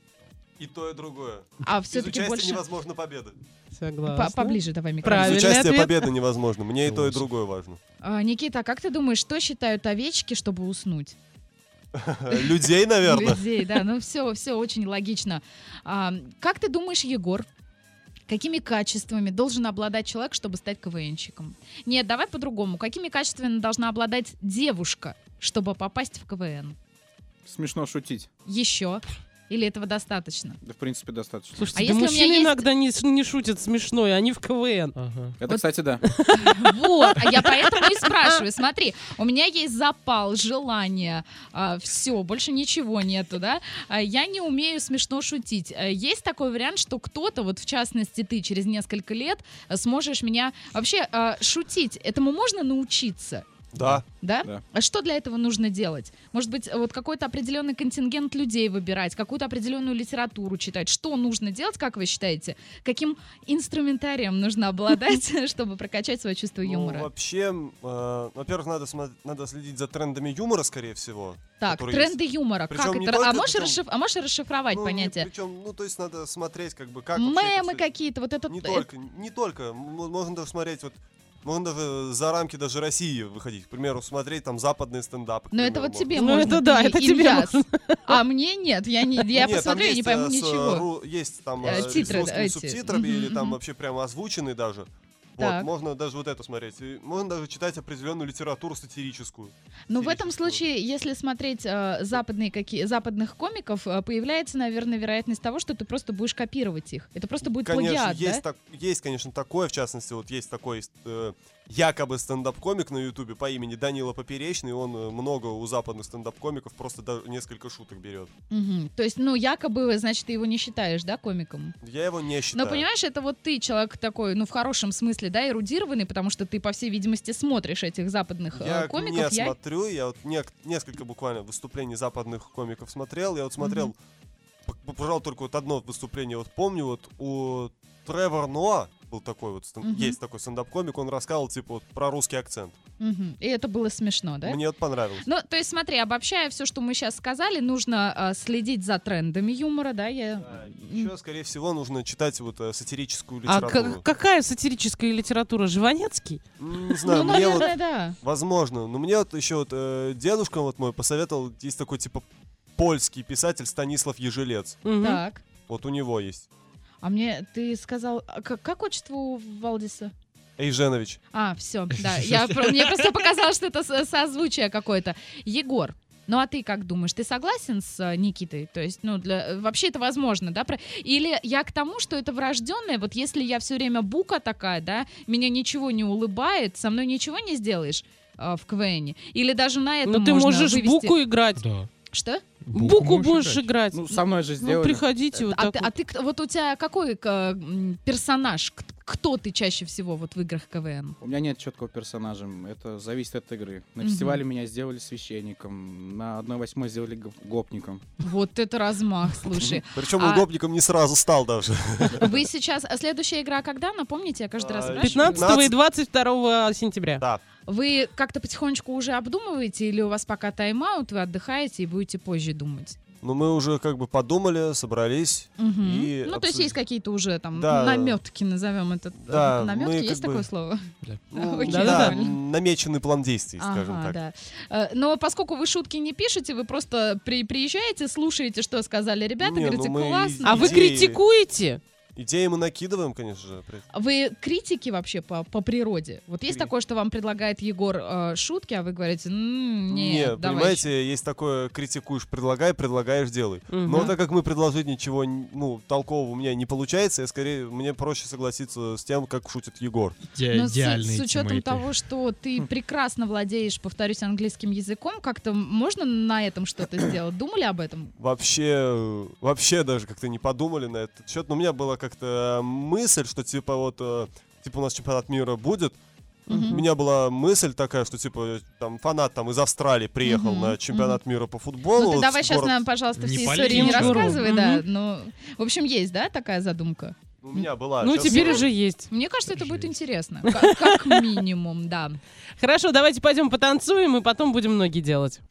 Speaker 8: И то, и другое.
Speaker 7: А все-таки больше...
Speaker 8: невозможно победа.
Speaker 6: Согласна.
Speaker 7: По- Поближе давай микрофон.
Speaker 6: Правильный
Speaker 8: Без участия
Speaker 6: ответ.
Speaker 8: победы невозможно. Мне и то, и другое важно.
Speaker 7: А, Никита, а как ты думаешь, что считают овечки, чтобы уснуть?
Speaker 8: Людей, наверное.
Speaker 7: Людей, да, ну все, все очень логично. А, как ты думаешь, Егор, какими качествами должен обладать человек, чтобы стать КВНщиком? Нет, давай по-другому. Какими качествами должна обладать девушка, чтобы попасть в КВН?
Speaker 9: Смешно шутить.
Speaker 7: Еще? Или этого достаточно?
Speaker 9: Да, в принципе, достаточно.
Speaker 6: Слушайте,
Speaker 7: А
Speaker 6: да
Speaker 7: если
Speaker 6: мужчины
Speaker 7: есть-
Speaker 6: иногда не, не шутят смешно, и они в КВН.
Speaker 9: Это, кстати, да.
Speaker 7: Вот, а я поэтому и спрашиваю. Смотри, у меня есть запал, желание, все, больше ничего нету, да? А, я не умею смешно шутить. А, есть такой вариант, что кто-то, вот в частности ты, через несколько лет а, сможешь меня вообще а, шутить. Этому можно научиться?
Speaker 8: Да.
Speaker 7: Да?
Speaker 9: Да.
Speaker 7: А что для этого нужно делать? Может быть, вот какой-то определенный контингент людей выбирать, какую-то определенную литературу читать? Что нужно делать, как вы считаете? Каким инструментарием нужно обладать, чтобы прокачать свое чувство
Speaker 8: Ну,
Speaker 7: юмора?
Speaker 8: вообще, э, во-первых, надо, надо следить за трендами юмора, скорее всего.
Speaker 7: Так, тренды юмора. Как это? а, можешь а можешь расшифровать
Speaker 8: Ну,
Speaker 7: понятие?
Speaker 8: Причем, ну, то есть надо смотреть, как бы, как
Speaker 7: Мемы какие-то, вот это...
Speaker 8: Не
Speaker 7: э,
Speaker 8: только, не только. Можно даже смотреть вот можно даже за рамки даже России выходить. К примеру, смотреть там западные стендапы.
Speaker 7: Ну это вот тебе
Speaker 6: Ну,
Speaker 7: можно.
Speaker 6: это да,
Speaker 7: ты
Speaker 6: это тебе.
Speaker 7: А мне нет, я не, я посмотрю, я не пойму
Speaker 8: э, с, э,
Speaker 7: ничего.
Speaker 8: ру- есть там
Speaker 7: Э,
Speaker 8: э,
Speaker 7: титры,
Speaker 8: с русскими субтитрами или там вообще прямо озвученные даже. Вот, можно даже вот это смотреть. И можно даже читать определенную литературу сатирическую.
Speaker 7: Ну, в этом случае, если смотреть э, западные какие, западных комиков, э, появляется, наверное, вероятность того, что ты просто будешь копировать их. Это просто будет
Speaker 8: Конечно,
Speaker 7: плагиат,
Speaker 8: есть,
Speaker 7: да?
Speaker 8: так- есть, конечно, такое, в частности, вот есть такой э, якобы стендап-комик на Ютубе по имени Данила Поперечный, он э, много у западных стендап-комиков просто даже несколько шуток берет.
Speaker 7: Мгм. То есть, ну, якобы, значит, ты его не считаешь, да, комиком?
Speaker 8: Я его не считаю.
Speaker 7: Но понимаешь, это вот ты человек такой, ну, в хорошем смысле, да, эрудированный, потому что ты, по всей видимости, смотришь этих западных э,
Speaker 8: Я
Speaker 7: комиков.
Speaker 8: не смотрю, я вот нек- несколько буквально выступлений западных комиков смотрел. Я вот смотрел, п- пожалуй, только вот одно выступление вот помню, вот у Тревор Ноа был такой вот,
Speaker 7: Мгм.
Speaker 8: есть такой стендап-комик, он рассказывал, типа, вот про русский акцент.
Speaker 7: Мгм. И это было смешно, да?
Speaker 8: Мне вот понравилось.
Speaker 7: Ну, то есть, смотри, обобщая все, что мы сейчас сказали, нужно э, следить за трендами юмора, да? Я...
Speaker 8: Еще, скорее всего, нужно читать вот э, сатирическую
Speaker 6: А
Speaker 8: литературу.
Speaker 6: к- какая сатирическая литература? Живанецкий?
Speaker 8: Не знаю,
Speaker 7: Ну,
Speaker 8: мне
Speaker 7: наверное,
Speaker 8: вот,
Speaker 7: да.
Speaker 8: возможно, но мне вот еще вот э, дедушка вот мой посоветовал, есть такой типа польский писатель Станислав Ежелец.
Speaker 7: Так.
Speaker 8: Вот у него есть.
Speaker 7: А мне ты сказал, а как, как отчество у Валдиса?
Speaker 8: Эйженович.
Speaker 7: А, все, да. Я, мне просто показалось, что это со- созвучие какое-то. Егор, ну а ты как думаешь, ты согласен с э, Никитой? То есть, ну, для, вообще это возможно, да? Или я к тому, что это врожденное, вот если я все время бука такая, да, меня ничего не улыбает, со мной ничего не сделаешь э, в КВН? Или даже на этом
Speaker 6: Ну ты
Speaker 7: можно
Speaker 6: можешь
Speaker 7: вывести-
Speaker 6: буку играть.
Speaker 7: Что?
Speaker 6: Буку будешь играть.
Speaker 9: Ну, со мной же
Speaker 6: Ну,
Speaker 9: сделали.
Speaker 6: приходите вот
Speaker 7: а,
Speaker 6: так
Speaker 7: ты,
Speaker 6: вот.
Speaker 7: а ты кто- вот у тебя какой к- м, персонаж? Кто ты чаще всего вот в играх КВН?
Speaker 9: У меня нет четкого персонажа. Это зависит от игры. На
Speaker 7: Мгм.
Speaker 9: фестивале меня сделали священником, на 1-8 сделали гоп- гопником.
Speaker 7: Вот это размах, слушай.
Speaker 8: Причем
Speaker 7: А
Speaker 8: он гопником не сразу стал даже.
Speaker 7: Вы сейчас... а Следующая игра когда? Напомните, я каждый раз
Speaker 8: А,
Speaker 7: спрашиваю.
Speaker 6: 15 и 22 сентября.
Speaker 8: Да.
Speaker 7: Вы как-то потихонечку уже обдумываете или у вас пока тайм-аут, вы отдыхаете и будете позже думать?
Speaker 8: Но мы уже как бы подумали, собрались
Speaker 7: Мгм.
Speaker 8: и
Speaker 7: ну, то есть
Speaker 8: обсудили.
Speaker 7: есть какие-то уже там
Speaker 8: Да.
Speaker 7: наметки, назовем это.
Speaker 8: Да,
Speaker 7: наметки,
Speaker 8: мы
Speaker 7: есть
Speaker 8: бы-
Speaker 7: такое слово?
Speaker 8: Ну,
Speaker 7: Окей,
Speaker 8: да,
Speaker 7: нормально.
Speaker 8: намеченный план действий, скажем
Speaker 7: Ага,
Speaker 8: так.
Speaker 7: да. Э, Но поскольку вы шутки не пишете, вы просто при, приезжаете, слушаете, что сказали ребята,
Speaker 8: Не, ну
Speaker 7: говорите,
Speaker 8: мы
Speaker 7: классно.
Speaker 6: А вы критикуете?
Speaker 8: Идеи мы накидываем, конечно же.
Speaker 7: Вы критики вообще по, по природе? Вот есть
Speaker 8: Кри-
Speaker 7: такое, что вам предлагает Егор э, шутки, а вы говорите, «М, нет,
Speaker 8: Не,
Speaker 7: давай
Speaker 8: понимаете, есть такое, критикуешь, предлагай, предлагаешь, делай.
Speaker 6: Мгм.
Speaker 8: Но так как мы предложить ничего, ну, толкового у меня не получается, я скорее, мне проще согласиться с тем, как шутит Егор.
Speaker 7: Но с, с учетом того, что ты прекрасно владеешь, повторюсь, английским языком, как-то можно на этом что-то сделать? Думали об этом?
Speaker 8: Вообще, э, вообще даже как-то не подумали на этот счет. Но у меня была как-то мысль, что типа вот, э, типа у нас чемпионат мира будет.
Speaker 7: Мгм.
Speaker 8: У меня была мысль такая, что типа там фанат там из Австралии приехал
Speaker 7: Мгм,
Speaker 8: на чемпионат мира по футболу.
Speaker 7: ну ты
Speaker 8: вот
Speaker 7: давай
Speaker 8: в
Speaker 7: сейчас
Speaker 8: город-
Speaker 7: нам, пожалуйста,
Speaker 8: Не
Speaker 7: все
Speaker 8: полезем
Speaker 7: истории не
Speaker 8: город.
Speaker 7: рассказывай, да.
Speaker 6: Мгм.
Speaker 7: Ну, в общем, есть, да, такая задумка?
Speaker 8: У меня была.
Speaker 6: Ну, теперь уже есть.
Speaker 7: Мне кажется, это будет интересно. Как, как минимум, да.
Speaker 6: Хорошо, давайте пойдем потанцуем, и потом будем ноги делать.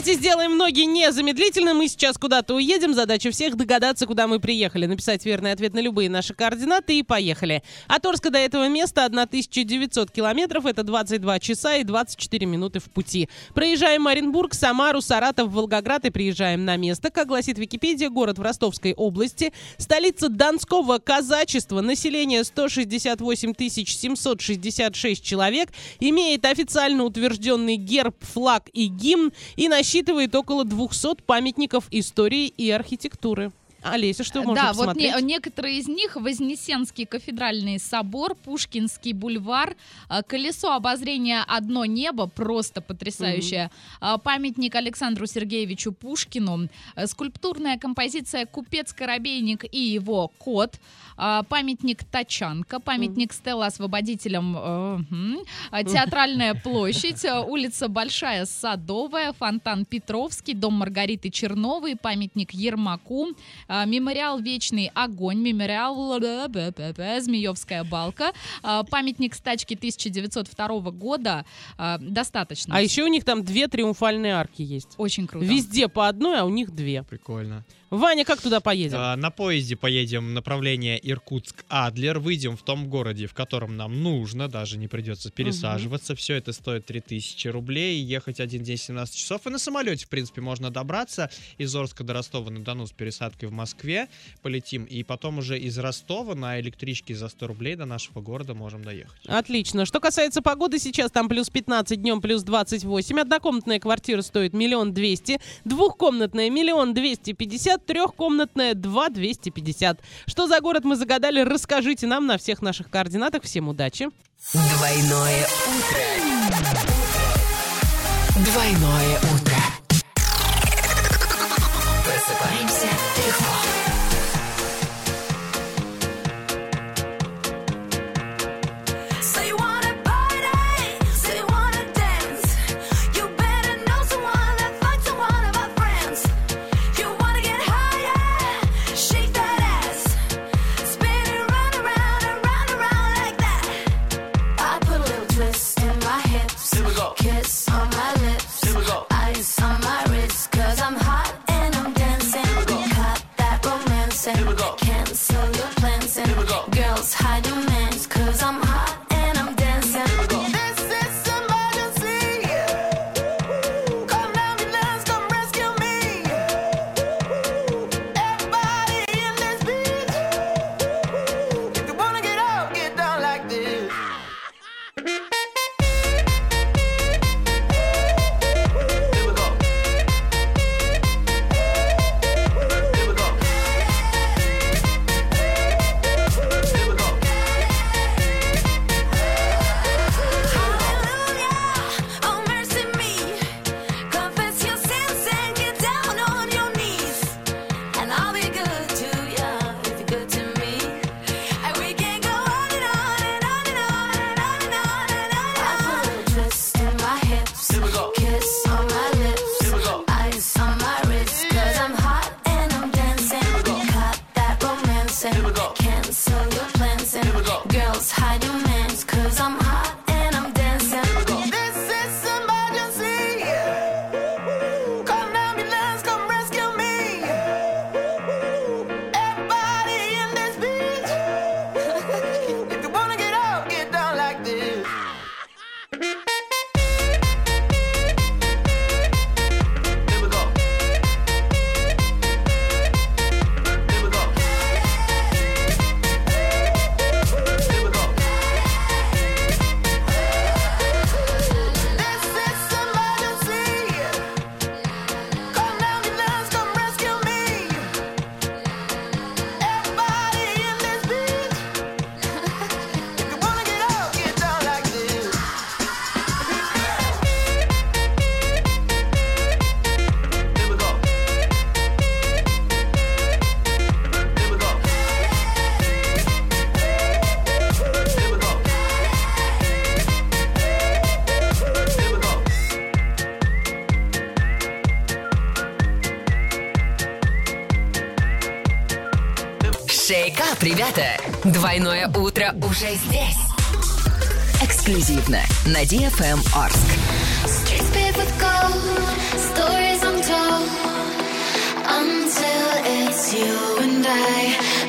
Speaker 6: Давайте сделаем ноги незамедлительно. Мы сейчас куда-то уедем. Задача всех догадаться, куда мы приехали. Написать верный ответ на любые наши координаты и поехали. От Орска до этого места 1900 километров. Это 22 часа и 24 минуты в пути. Проезжаем Оренбург, Самару, Саратов, Волгоград и приезжаем на место. Как гласит Википедия, город в Ростовской области. Столица Донского казачества. Население 168 766 человек. Имеет официально утвержденный герб, флаг и гимн и насчитывает около 200 памятников истории и архитектуры. Олеся, что можно
Speaker 7: да, вот
Speaker 6: посмотреть?
Speaker 7: не- некоторые из них Вознесенский кафедральный собор, Пушкинский бульвар, э, колесо обозрения «Одно небо», просто потрясающее, э, памятник Александру Сергеевичу Пушкину, э, скульптурная композиция «Купец-коробейник и его кот», э, памятник Тачанка, памятник Стелла освободителям, э, мгм, э, театральная площадь, э, улица Большая Садовая, фонтан Петровский, дом Маргариты Черновой, памятник Ермаку, мемориал Вечный огонь, мемориал Змеевская балка, а, памятник стачки 1902 года. а, Достаточно.
Speaker 6: А еще у них там две триумфальные арки есть.
Speaker 7: Очень круто.
Speaker 6: Везде по одной, а у них две.
Speaker 5: Прикольно.
Speaker 6: Ваня, как туда поедем?
Speaker 5: А, На поезде поедем направление Иркутск-Адлер. Выйдем в том городе, в котором нам нужно. Даже не придется пересаживаться. Все это стоит 3000 рублей. Ехать один день 17 часов. И на самолете, в принципе, можно добраться. Из Орска до Ростова-на-Дону с пересадкой в Москве полетим. И потом уже из Ростова на электричке за 100 рублей до нашего города можем доехать.
Speaker 6: Отлично. Что касается погоды, сейчас там плюс 15, днем плюс 28. Однокомнатная квартира стоит миллион двести, двухкомнатная миллион двести пятьдесят, трехкомнатная два двести пятьдесят. Что за город мы загадали, расскажите нам на всех наших координатах. Всем удачи.
Speaker 18: Двойное утро. Двойное утро. Просыпаемся легко. Двойное утро уже здесь. Эксклюзивно на DFM
Speaker 11: эм Орск. Until it's you and I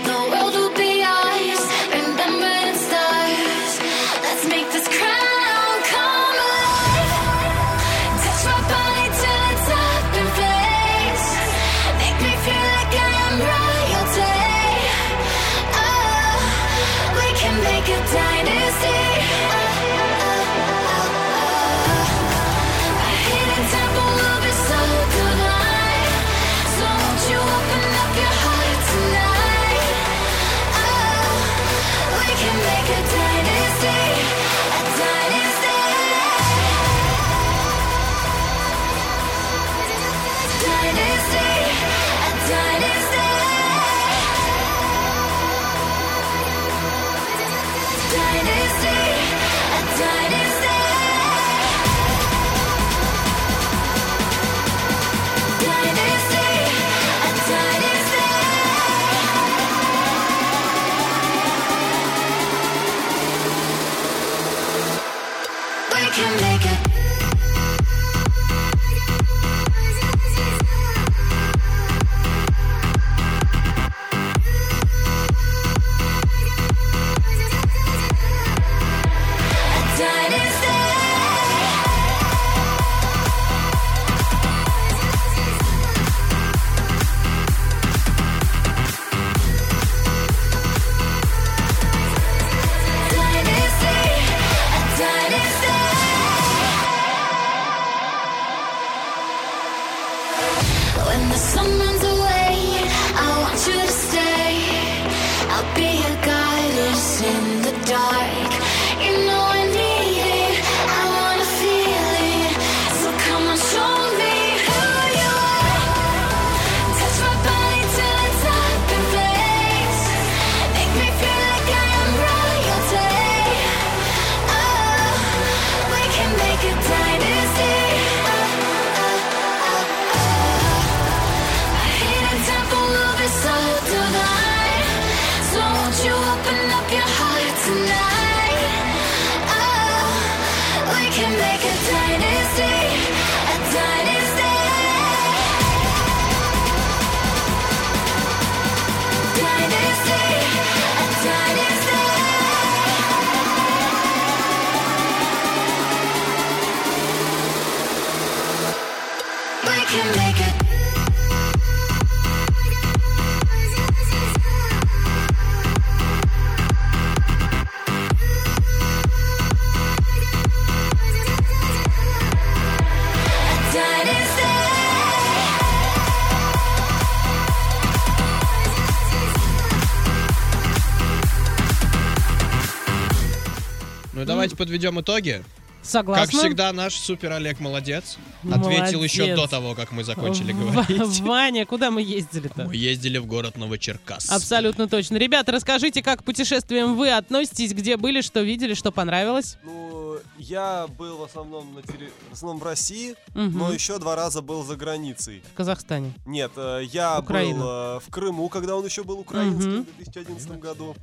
Speaker 5: подведем итоги.
Speaker 6: Согласна.
Speaker 5: Как всегда, наш супер Олег молодец. молодец. Ответил еще до того, как мы закончили
Speaker 6: В-
Speaker 5: говорить.
Speaker 6: Ваня, куда мы ездили-то?
Speaker 5: Мы ездили в город Новочеркас.
Speaker 6: Абсолютно точно. Ребята, расскажите, как к путешествиям вы относитесь, где были, что видели, что понравилось?
Speaker 8: Ну, я был в основном, на терри... в, основном в России,
Speaker 6: Мгм.
Speaker 8: но еще два раза был за границей.
Speaker 6: В Казахстане.
Speaker 8: Нет, э, я
Speaker 6: Украина.
Speaker 8: был э, в Крыму, когда он еще был украинским
Speaker 6: Мгм.
Speaker 8: в 2011 году.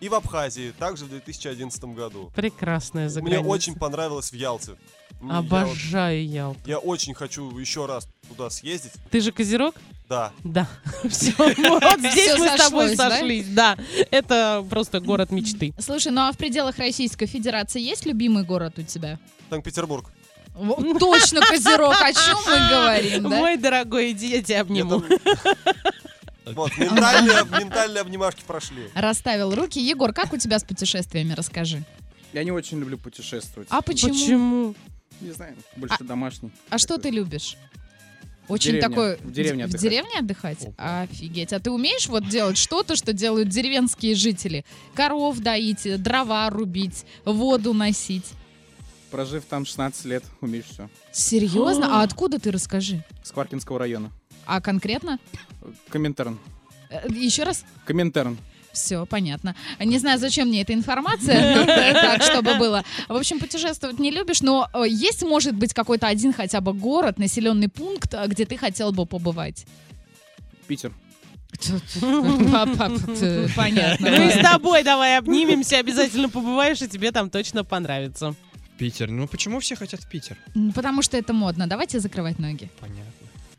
Speaker 8: И в Абхазии, также в 2011 году.
Speaker 6: Прекрасная
Speaker 8: Мне
Speaker 6: заграница.
Speaker 8: очень понравилось в Ялте. Мне- я
Speaker 6: Обожаю Ялту.
Speaker 8: Я очень хочу еще раз туда съездить.
Speaker 6: Ты же козерог?
Speaker 8: Да.
Speaker 6: Да. Все, вот здесь мы с тобой сошлись. Да, это просто город мечты.
Speaker 7: Слушай, ну а в пределах Российской Федерации есть любимый город у тебя?
Speaker 8: Санкт-Петербург.
Speaker 7: Точно, Козерог, о чем мы говорим, да?
Speaker 6: Мой дорогой, иди, я тебя обниму.
Speaker 8: Вот, ментальные, ментальные обнимашки прошли.
Speaker 7: Расставил руки. Егор, как у тебя с путешествиями, расскажи.
Speaker 9: Я не очень люблю путешествовать.
Speaker 7: А почему?
Speaker 6: Почему?
Speaker 9: Не знаю, больше домашний.
Speaker 7: А что ты любишь? Очень
Speaker 9: деревне.
Speaker 7: такой...
Speaker 9: В деревне
Speaker 7: В
Speaker 9: отдыхать.
Speaker 7: деревне отдыхать? Офигеть. А ты умеешь вот делать что-то, что делают деревенские жители? Коров доить, дрова рубить, воду носить.
Speaker 9: Прожив там 16 лет, умеешь все.
Speaker 7: Серьезно? А откуда ты, расскажи?
Speaker 9: С Кваркинского района.
Speaker 7: А конкретно?
Speaker 9: Коминтерн.
Speaker 7: Э, Еще раз?
Speaker 9: Коминтерн.
Speaker 7: Все, понятно. Не знаю, зачем мне эта информация, но так, чтобы было. В общем, путешествовать не любишь, но э, есть, может быть, какой-то один хотя бы город, населенный пункт, э, где ты хотел бы побывать?
Speaker 9: Питер.
Speaker 7: Понятно.
Speaker 6: Мы с тобой давай обнимемся, обязательно побываешь, и тебе там точно понравится.
Speaker 5: Питер. Ну почему все хотят в Питер?
Speaker 7: Потому что это модно. Давайте закрывать ноги.
Speaker 5: Понятно.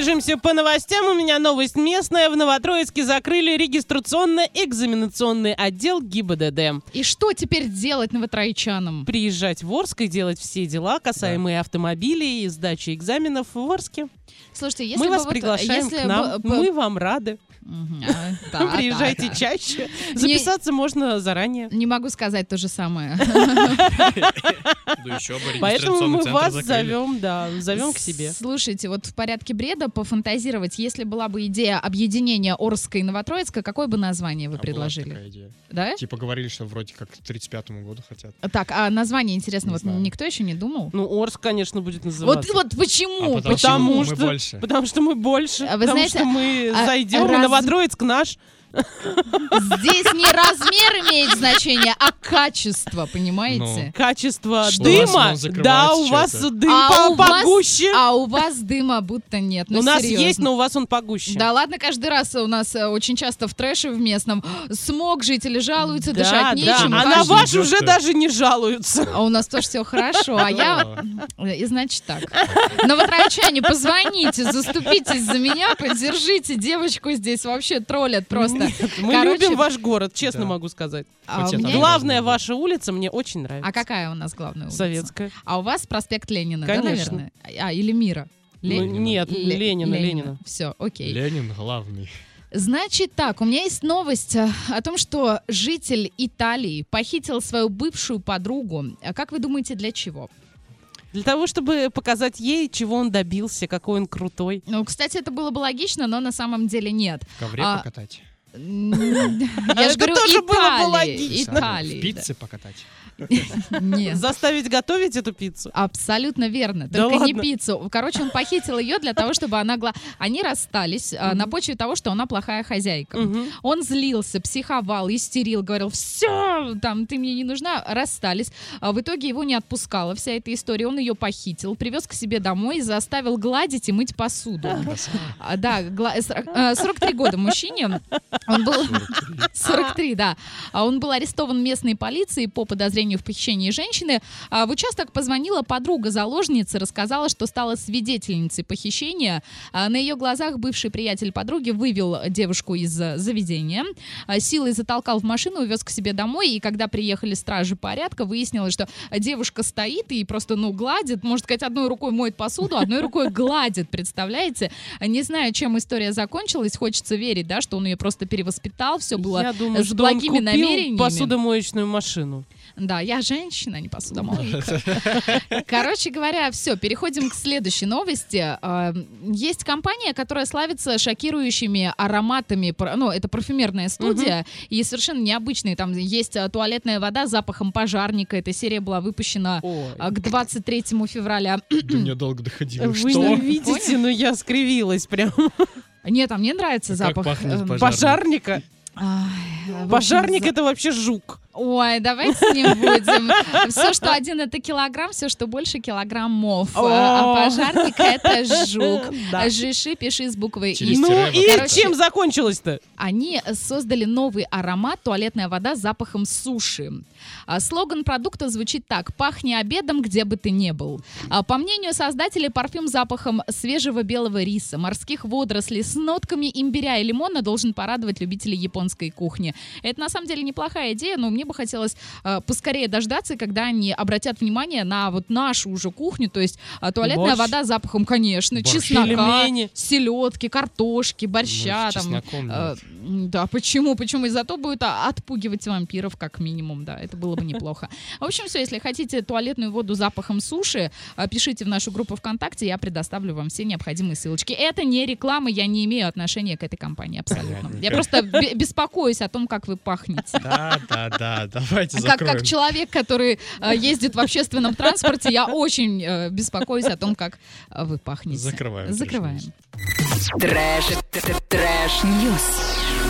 Speaker 6: пробежимся по новостям. У меня новость местная. В Новотроицке закрыли регистрационно-экзаменационный отдел ГИБДД.
Speaker 7: И что теперь делать новотроичанам?
Speaker 6: Приезжать в Орск и делать все дела, касаемые автомобилей и сдачи экзаменов в Орске.
Speaker 7: Слушайте, если
Speaker 6: Мы
Speaker 7: бы
Speaker 6: вас
Speaker 7: вот,
Speaker 6: приглашаем
Speaker 7: если
Speaker 6: к нам.
Speaker 7: бы-
Speaker 6: Мы вам рады.
Speaker 7: А, да,
Speaker 6: Приезжайте
Speaker 7: да, да.
Speaker 6: чаще.
Speaker 7: Не-
Speaker 6: Записаться можно заранее.
Speaker 7: Не могу сказать то же самое.
Speaker 6: Поэтому мы вас зовем, да, зовем к себе.
Speaker 7: Слушайте, вот в порядке бреда пофантазировать, если была бы идея объединения Орска и Новотроицка, какое бы название вы
Speaker 5: А
Speaker 7: предложили? Да?
Speaker 5: Типа говорили, что вроде как к 35 году хотят.
Speaker 7: Так, а название интересно, вот никто еще не думал?
Speaker 6: Ну, Орск, конечно, будет называться.
Speaker 7: вот почему?
Speaker 5: А потому что
Speaker 6: Потому
Speaker 5: мы
Speaker 6: что,
Speaker 5: больше.
Speaker 6: потому что мы больше.
Speaker 7: А вы
Speaker 6: потому
Speaker 7: знаете,
Speaker 6: что мы
Speaker 7: а
Speaker 6: зайдем, и
Speaker 7: раз-
Speaker 6: Новотроицк наш.
Speaker 7: Здесь не размер имеет значение, а качество, понимаете?
Speaker 6: Качество
Speaker 5: Что,
Speaker 6: дыма. Да, у вас дым
Speaker 7: а,
Speaker 6: по-
Speaker 7: у вас,
Speaker 6: погуще.
Speaker 7: а у вас дыма будто нет. Ну,
Speaker 6: у нас
Speaker 7: серьезно.
Speaker 6: есть, но у вас он погуще.
Speaker 7: Да ладно, каждый раз у нас э, очень часто в трэше в местном смог, жители жалуются,
Speaker 6: Да,
Speaker 7: дышать
Speaker 6: да.
Speaker 7: нечем.
Speaker 6: А на ваш уже даже не жалуются.
Speaker 7: А у нас тоже все хорошо, а я... И значит так. Новотроичане, позвоните, заступитесь за меня, поддержите девочку здесь, вообще троллят просто.
Speaker 6: Мы
Speaker 7: Короче,
Speaker 6: любим ваш город, честно могу сказать.
Speaker 7: А у меня-
Speaker 6: Главная ваша улица мне очень нравится.
Speaker 7: А какая у нас главная улица?
Speaker 6: Советская.
Speaker 7: А у вас проспект Ленина, да,
Speaker 6: Конечно.
Speaker 7: наверное? А, или Мира?
Speaker 6: Ну, нет, Ленина, Ленина.
Speaker 7: Все, окей.
Speaker 5: Ленин главный.
Speaker 7: Значит так, у меня есть новость э, о том, что житель Италии похитил свою бывшую подругу. А Как вы думаете, для чего?
Speaker 6: Для того, чтобы показать ей, чего он добился, какой он крутой.
Speaker 7: Ну, кстати, это было бы логично, но на самом деле нет.
Speaker 5: В ковре
Speaker 7: А,
Speaker 5: покатать.
Speaker 7: Я
Speaker 6: Это
Speaker 7: же говорю,
Speaker 6: тоже было бы
Speaker 7: Италия,
Speaker 6: логично.
Speaker 7: Италии,
Speaker 5: В пицце покатать.
Speaker 7: Да. Нет.
Speaker 6: Заставить готовить эту пиццу.
Speaker 7: Абсолютно верно.
Speaker 6: Да
Speaker 7: Только не
Speaker 6: ладно?
Speaker 7: пиццу. Короче, он похитил ее для того, чтобы она... гла- Они расстались а, на почве того, что она плохая хозяйка. Он злился, психовал, истерил, говорил, все, там, ты мне не нужна. Расстались. А в итоге его не отпускала вся эта история. Он ее похитил, привез к себе домой и заставил гладить и мыть посуду. А, Да, гла- э, сорок- э, 43 года мужчине. Он был... 43, да. А Он был арестован местной полицией по подозрению в похищении женщины. А В участок позвонила подруга заложницы, рассказала, что стала свидетельницей похищения. А На ее глазах бывший приятель подруги вывел девушку из э, заведения, а, силой затолкал в машину, увез к себе домой, и когда приехали стражи порядка, выяснилось, что девушка стоит и просто, ну, гладит, можно сказать, одной рукой моет посуду, одной рукой гладит, представляете? Не знаю, чем история закончилась, хочется верить, да, что он ее просто перевоспитал, все было
Speaker 6: Я думаю,
Speaker 7: с благими
Speaker 6: купил
Speaker 7: намерениями.
Speaker 6: посудомоечную машину.
Speaker 7: Да, я женщина, а не посудомойка. Короче говоря, все, переходим к следующей новости. А, Есть компания, которая славится шокирующими ароматами. Ну, это парфюмерная студия, и совершенно необычные. Там есть а, туалетная вода с запахом пожарника. Эта серия была выпущена а, к 23 февраля.
Speaker 5: До меня долго доходило.
Speaker 6: Вы
Speaker 5: Что?
Speaker 6: не видите, но я скривилась прям.
Speaker 7: Нет, а мне нравится запах. эм,
Speaker 5: пожарник?
Speaker 6: Пожарника?
Speaker 7: общем,
Speaker 6: Пожарник это вообще жук.
Speaker 7: Ой, давайте не будем. Все, что один, это килограмм, все, что больше, килограммов.
Speaker 6: О.
Speaker 7: А пожарник это жук.
Speaker 6: Да.
Speaker 7: Жиши пиши с буквой
Speaker 5: Через
Speaker 7: И.
Speaker 6: Ну и
Speaker 7: Короче,
Speaker 6: чем закончилось-то?
Speaker 7: Они создали новый аромат туалетная вода с запахом суши. А, Слоган продукта звучит так: "Пахни обедом, где бы ты ни был". А, По мнению создателей, парфюм с запахом свежего белого риса, морских водорослей с нотками имбиря и лимона должен порадовать любителей японской кухни. Это на самом деле неплохая идея, но мне бы хотелось а, поскорее дождаться, когда они обратят внимание на вот нашу уже кухню, то есть а, туалетная
Speaker 6: Борщ.
Speaker 7: вода с запахом, конечно,
Speaker 5: Борщ.
Speaker 7: чеснока,
Speaker 6: Пельмени.
Speaker 7: селедки, картошки, борща,
Speaker 5: Ну,
Speaker 7: там, э, Да, почему? Почему? И зато будет отпугивать вампиров как минимум, да, это было бы неплохо. В общем, все, если хотите туалетную воду с запахом суши, а, пишите в нашу группу ВКонтакте, я предоставлю вам все необходимые ссылочки. Это не реклама, я не имею отношения к этой компании абсолютно. Я просто бе- беспокоюсь о том, как вы пахнете.
Speaker 5: Да, да, да, давайте
Speaker 7: Как,
Speaker 5: закроем.
Speaker 7: как человек, который э, ездит в общественном транспорте, я очень э, беспокоюсь о том, как э, вы пахнете.
Speaker 5: Закрываем.
Speaker 7: Закрываем.
Speaker 18: Трэш, т- т- трэш-ньюс.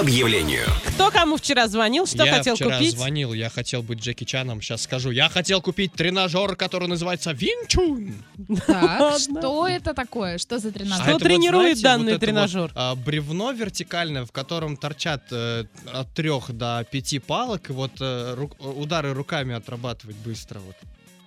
Speaker 3: По объявлению.
Speaker 6: Кто кому вчера звонил, что
Speaker 5: я
Speaker 6: хотел
Speaker 5: вчера
Speaker 6: купить?
Speaker 5: звонил, я хотел быть Джеки Чаном, сейчас скажу. Я хотел купить тренажер, который называется Винчун.
Speaker 7: Так, что это такое? Что за тренажер?
Speaker 5: А это вот, знаете,
Speaker 6: данный тренажер?
Speaker 5: а, бревно вертикальное, в котором торчат э, от трех до пяти палок, и вот э, удары руками отрабатывать быстро. Вот.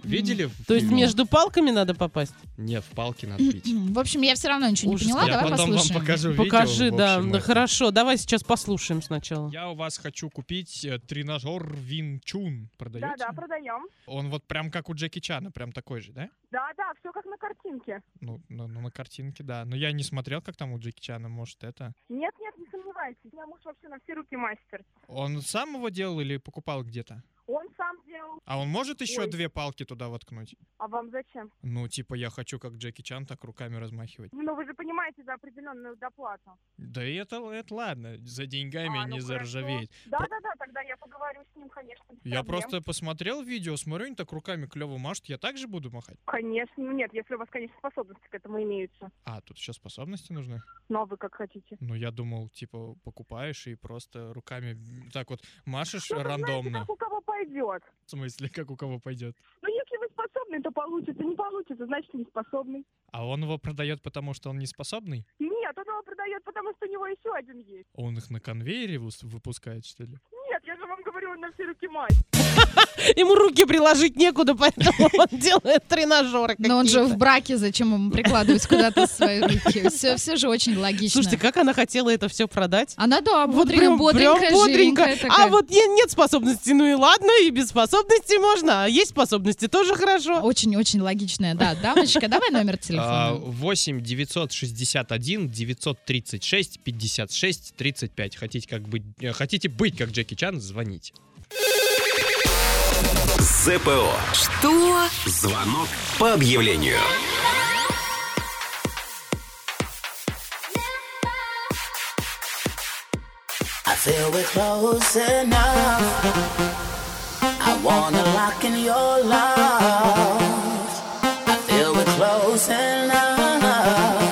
Speaker 5: Видели?
Speaker 6: То есть между палками надо попасть?
Speaker 5: Не, в палки надо бить.
Speaker 7: В общем, я все равно ничего не
Speaker 6: Ужас.
Speaker 7: поняла.
Speaker 5: Я
Speaker 7: Давай
Speaker 5: потом вам
Speaker 7: послушаем.
Speaker 5: покажу видео.
Speaker 6: Покажи,
Speaker 5: в
Speaker 6: да.
Speaker 5: общем,
Speaker 6: да,
Speaker 5: это.
Speaker 6: Хорошо, давай сейчас послушаем сначала.
Speaker 5: Я у вас хочу купить э, тренажер Винчун. Продаете?
Speaker 22: Да, да, продаем.
Speaker 5: Он вот прям как у Джеки Чана, прям такой же, да?
Speaker 22: Да, да, все как на картинке.
Speaker 5: Ну, ну, ну, на картинке, да. Но я не смотрел, как там у Джеки Чана, может, это.
Speaker 22: Нет, нет, не сомневайтесь. У меня муж вообще на все руки мастер.
Speaker 5: Он сам его делал или покупал где-то?
Speaker 22: Он сам делал.
Speaker 5: А он может еще
Speaker 22: Ой.
Speaker 5: две палки туда воткнуть?
Speaker 22: А вам зачем?
Speaker 5: Ну, типа, я хочу как Джеки Чан так руками размахивать.
Speaker 22: Ну, вы же понимаете за определенную доплату.
Speaker 5: Да и это, это ладно, за деньгами
Speaker 22: А, ну
Speaker 5: не
Speaker 22: хорошо.
Speaker 5: заржаветь.
Speaker 22: Да, да, да, тогда я поговорю с ним, конечно.
Speaker 5: Я
Speaker 22: проблем.
Speaker 5: просто посмотрел видео, смотрю, они так руками клево машут, я также буду махать?
Speaker 22: Конечно, ну нет, если у вас, конечно, способности к этому имеются.
Speaker 5: А, тут еще способности нужны?
Speaker 22: Ну, а вы как хотите.
Speaker 5: Ну, я думал, типа, покупаешь и просто руками так вот машешь
Speaker 22: Ну, вы знаете,
Speaker 5: рандомно.
Speaker 22: как у кого пойдет.
Speaker 5: В смысле, как у кого пойдет?
Speaker 22: Ну, если вы способны, то получится. Не получится, значит, не способный.
Speaker 5: А он его продает, потому что он не способный?
Speaker 22: Нет, он его продает, потому что у него еще один есть.
Speaker 5: Он их на конвейере выпускает, что ли?
Speaker 22: Нет, на все руки мастер.
Speaker 6: Ему руки приложить некуда, поэтому он делает тренажеры
Speaker 7: Но он же в браке, зачем ему прикладывать куда-то свои руки? Все, все же очень логично.
Speaker 6: Слушайте, как она хотела это все продать?
Speaker 7: Она, да,
Speaker 6: Вот
Speaker 7: бодренькая,
Speaker 6: прям-
Speaker 7: бодренькая,
Speaker 6: прям. А вот не- нет способности, ну и ладно, и без способности можно. А есть способности, тоже хорошо.
Speaker 7: Очень-очень логичная, да. Дамочка, давай номер телефона.
Speaker 5: 8 961 936 56 35. Хотите, как быть, э, хотите быть как Джеки Чан, звоните.
Speaker 3: ЗПО.
Speaker 18: Что?
Speaker 3: Звонок по объявлению.
Speaker 23: I feel we're close enough. I wanna lock in your love. I feel we're close enough.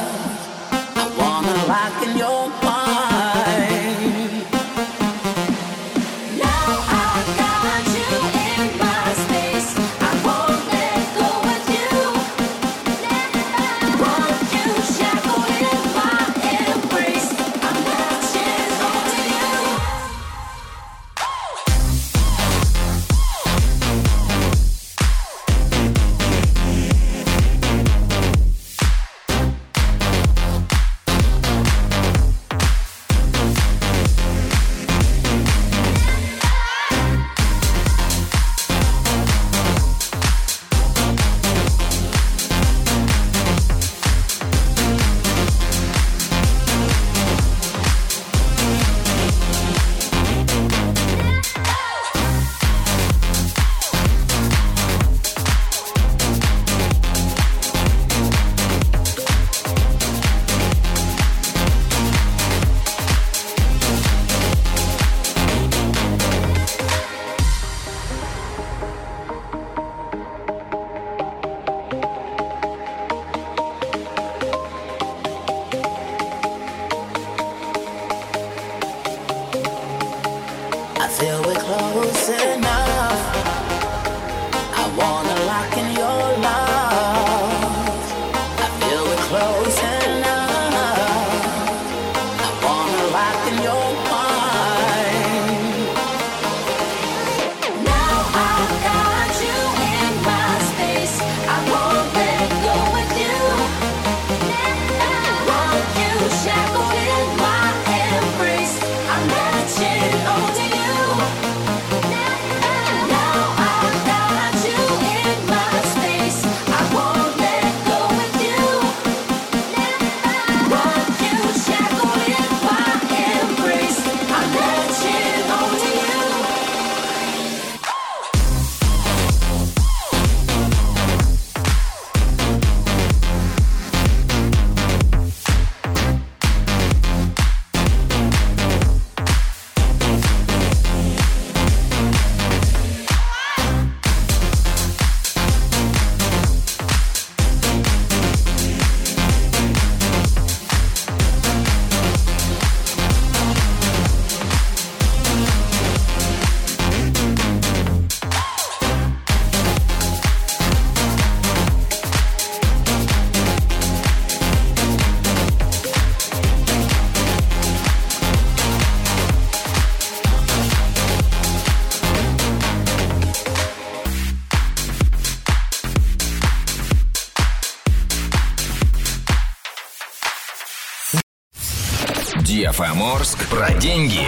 Speaker 2: Про деньги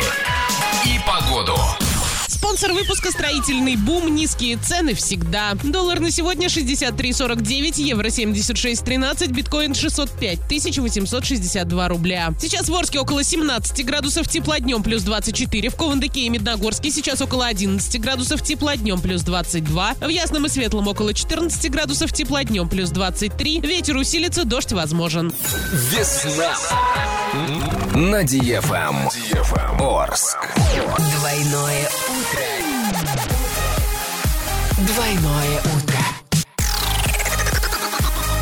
Speaker 2: и погоду.
Speaker 6: Спонсор выпуска «Строительный бум». Низкие цены всегда. Доллар на сегодня 63,49, евро 76,13, биткоин 605 862 рубля. Сейчас в Орске около 17 градусов тепла, днем плюс 24. В Ковандыке и Медногорске сейчас около 11 градусов тепла, днем плюс 22. В Ясном и Светлом около 14 градусов тепла, днем плюс 23. Ветер усилится, дождь возможен.
Speaker 2: Весна на DFM Орск.
Speaker 18: Двойное утро. Двойное утро.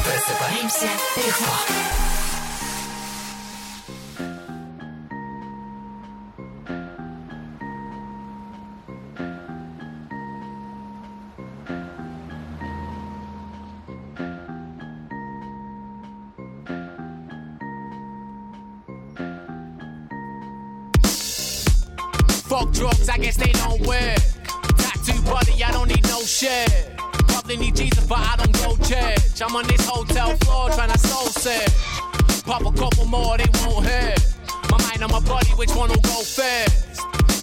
Speaker 18: Просыпаемся легко.
Speaker 19: Fuck drugs, I guess they don't work. Tattoo buddy, I don't need no shit. Probably need Jesus, but I don't go church. I'm on this hotel floor trying to soul search. Pop a couple more, they won't hurt. My mind on my body, which one will go first?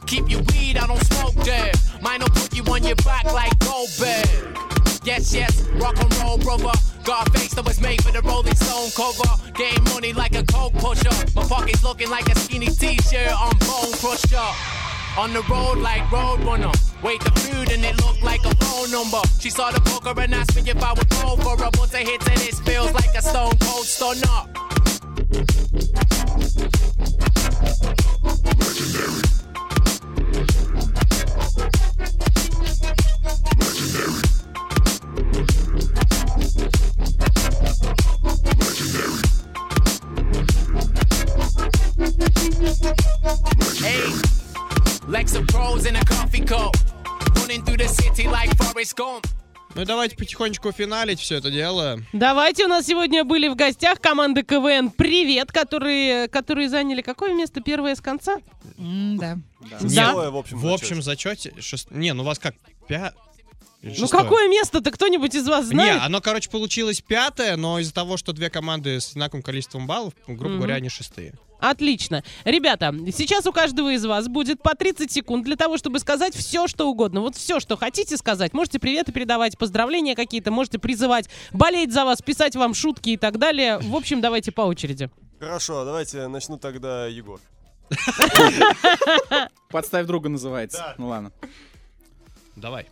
Speaker 19: Keep your weed, I don't smoke there. Mine will put you on your back like Goldberg. Yes, yes, rock and roll, brother. Got a face that was made for the Rolling Stone cover. Getting money like a coke pusher. My pockets looking like a skinny t-shirt on Bone Crusher. On the road like Roadrunner. Wait the food and it looked like a phone number. She saw the poker and asked me if I would go for her. Once I hit and this feels like a stone cold stunner.
Speaker 5: Ну давайте потихонечку финалить все это дело.
Speaker 6: Давайте, у нас сегодня были в гостях команды КВН «Привет», которые, которые заняли какое место? Первое с конца?
Speaker 7: Да.
Speaker 5: Нет,
Speaker 8: Второе в общем
Speaker 5: в общем зачете. шест- Не, ну у вас как? Пя... или
Speaker 6: Ну
Speaker 5: шестое?
Speaker 6: какое место-то кто-нибудь из вас знает?
Speaker 5: Не, оно, короче, получилось пятое, но из-за того, что две команды с одинаковым количеством баллов, грубо
Speaker 6: Мгм.
Speaker 5: говоря, они шестые.
Speaker 6: Отлично. Ребята, сейчас у каждого из вас будет по 30 секунд для того, чтобы сказать все, что угодно. Вот все, что хотите сказать. Можете приветы передавать, поздравления какие-то, можете призывать, болеть за вас, писать вам шутки и так далее. В общем, давайте по очереди.
Speaker 8: Хорошо, давайте начну тогда Егор.
Speaker 9: Подставь друга называется. Ну ладно.
Speaker 5: Давай.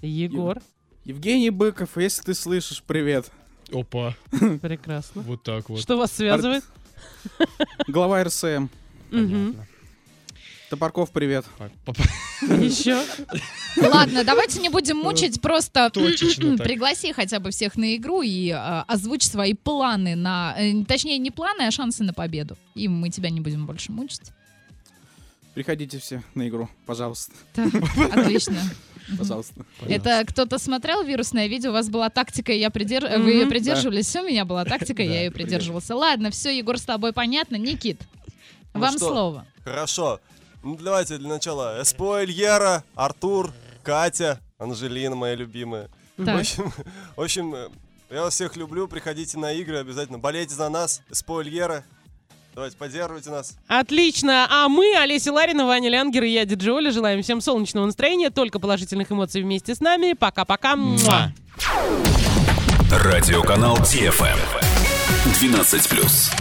Speaker 6: Егор.
Speaker 9: Евгений Быков, если ты слышишь, привет.
Speaker 5: Опа.
Speaker 6: Прекрасно.
Speaker 5: Вот так вот.
Speaker 6: Что вас связывает?
Speaker 9: Глава РСМ. Топорков, привет.
Speaker 6: Еще?
Speaker 7: Ладно, давайте не будем мучить, просто
Speaker 9: Точечно
Speaker 7: пригласи хотя бы всех на игру и э, озвучь свои планы на... э, точнее, не планы, а шансы на победу. И мы тебя не будем больше мучить.
Speaker 9: Приходите все на игру, пожалуйста.
Speaker 7: Отлично.
Speaker 9: Пожалуйста.
Speaker 7: Это кто-то смотрел вирусное видео, у вас была тактика, и я придерж... Вы ее
Speaker 6: Да.
Speaker 7: придерживались, у меня была тактика, я ее придерживался. Ладно, все, Егор, с тобой понятно. Никит,
Speaker 8: Ну
Speaker 7: вам
Speaker 8: что,
Speaker 7: слово.
Speaker 8: Хорошо. Ну, давайте для начала. Эспо Эльера, Артур, Катя, Анжелина, моя любимая.
Speaker 6: Так.
Speaker 8: В общем, в общем, э, я вас всех люблю. Приходите на игры обязательно. Болейте за нас. Эспо Эльера. Давайте, поддерживайте нас.
Speaker 6: Отлично. А мы, Олеся Ларина, Ваня Лянгер и я, Диджи Оля, желаем всем солнечного настроения, только положительных эмоций вместе с нами. Пока-пока.
Speaker 2: Радиоканал DFM 12+.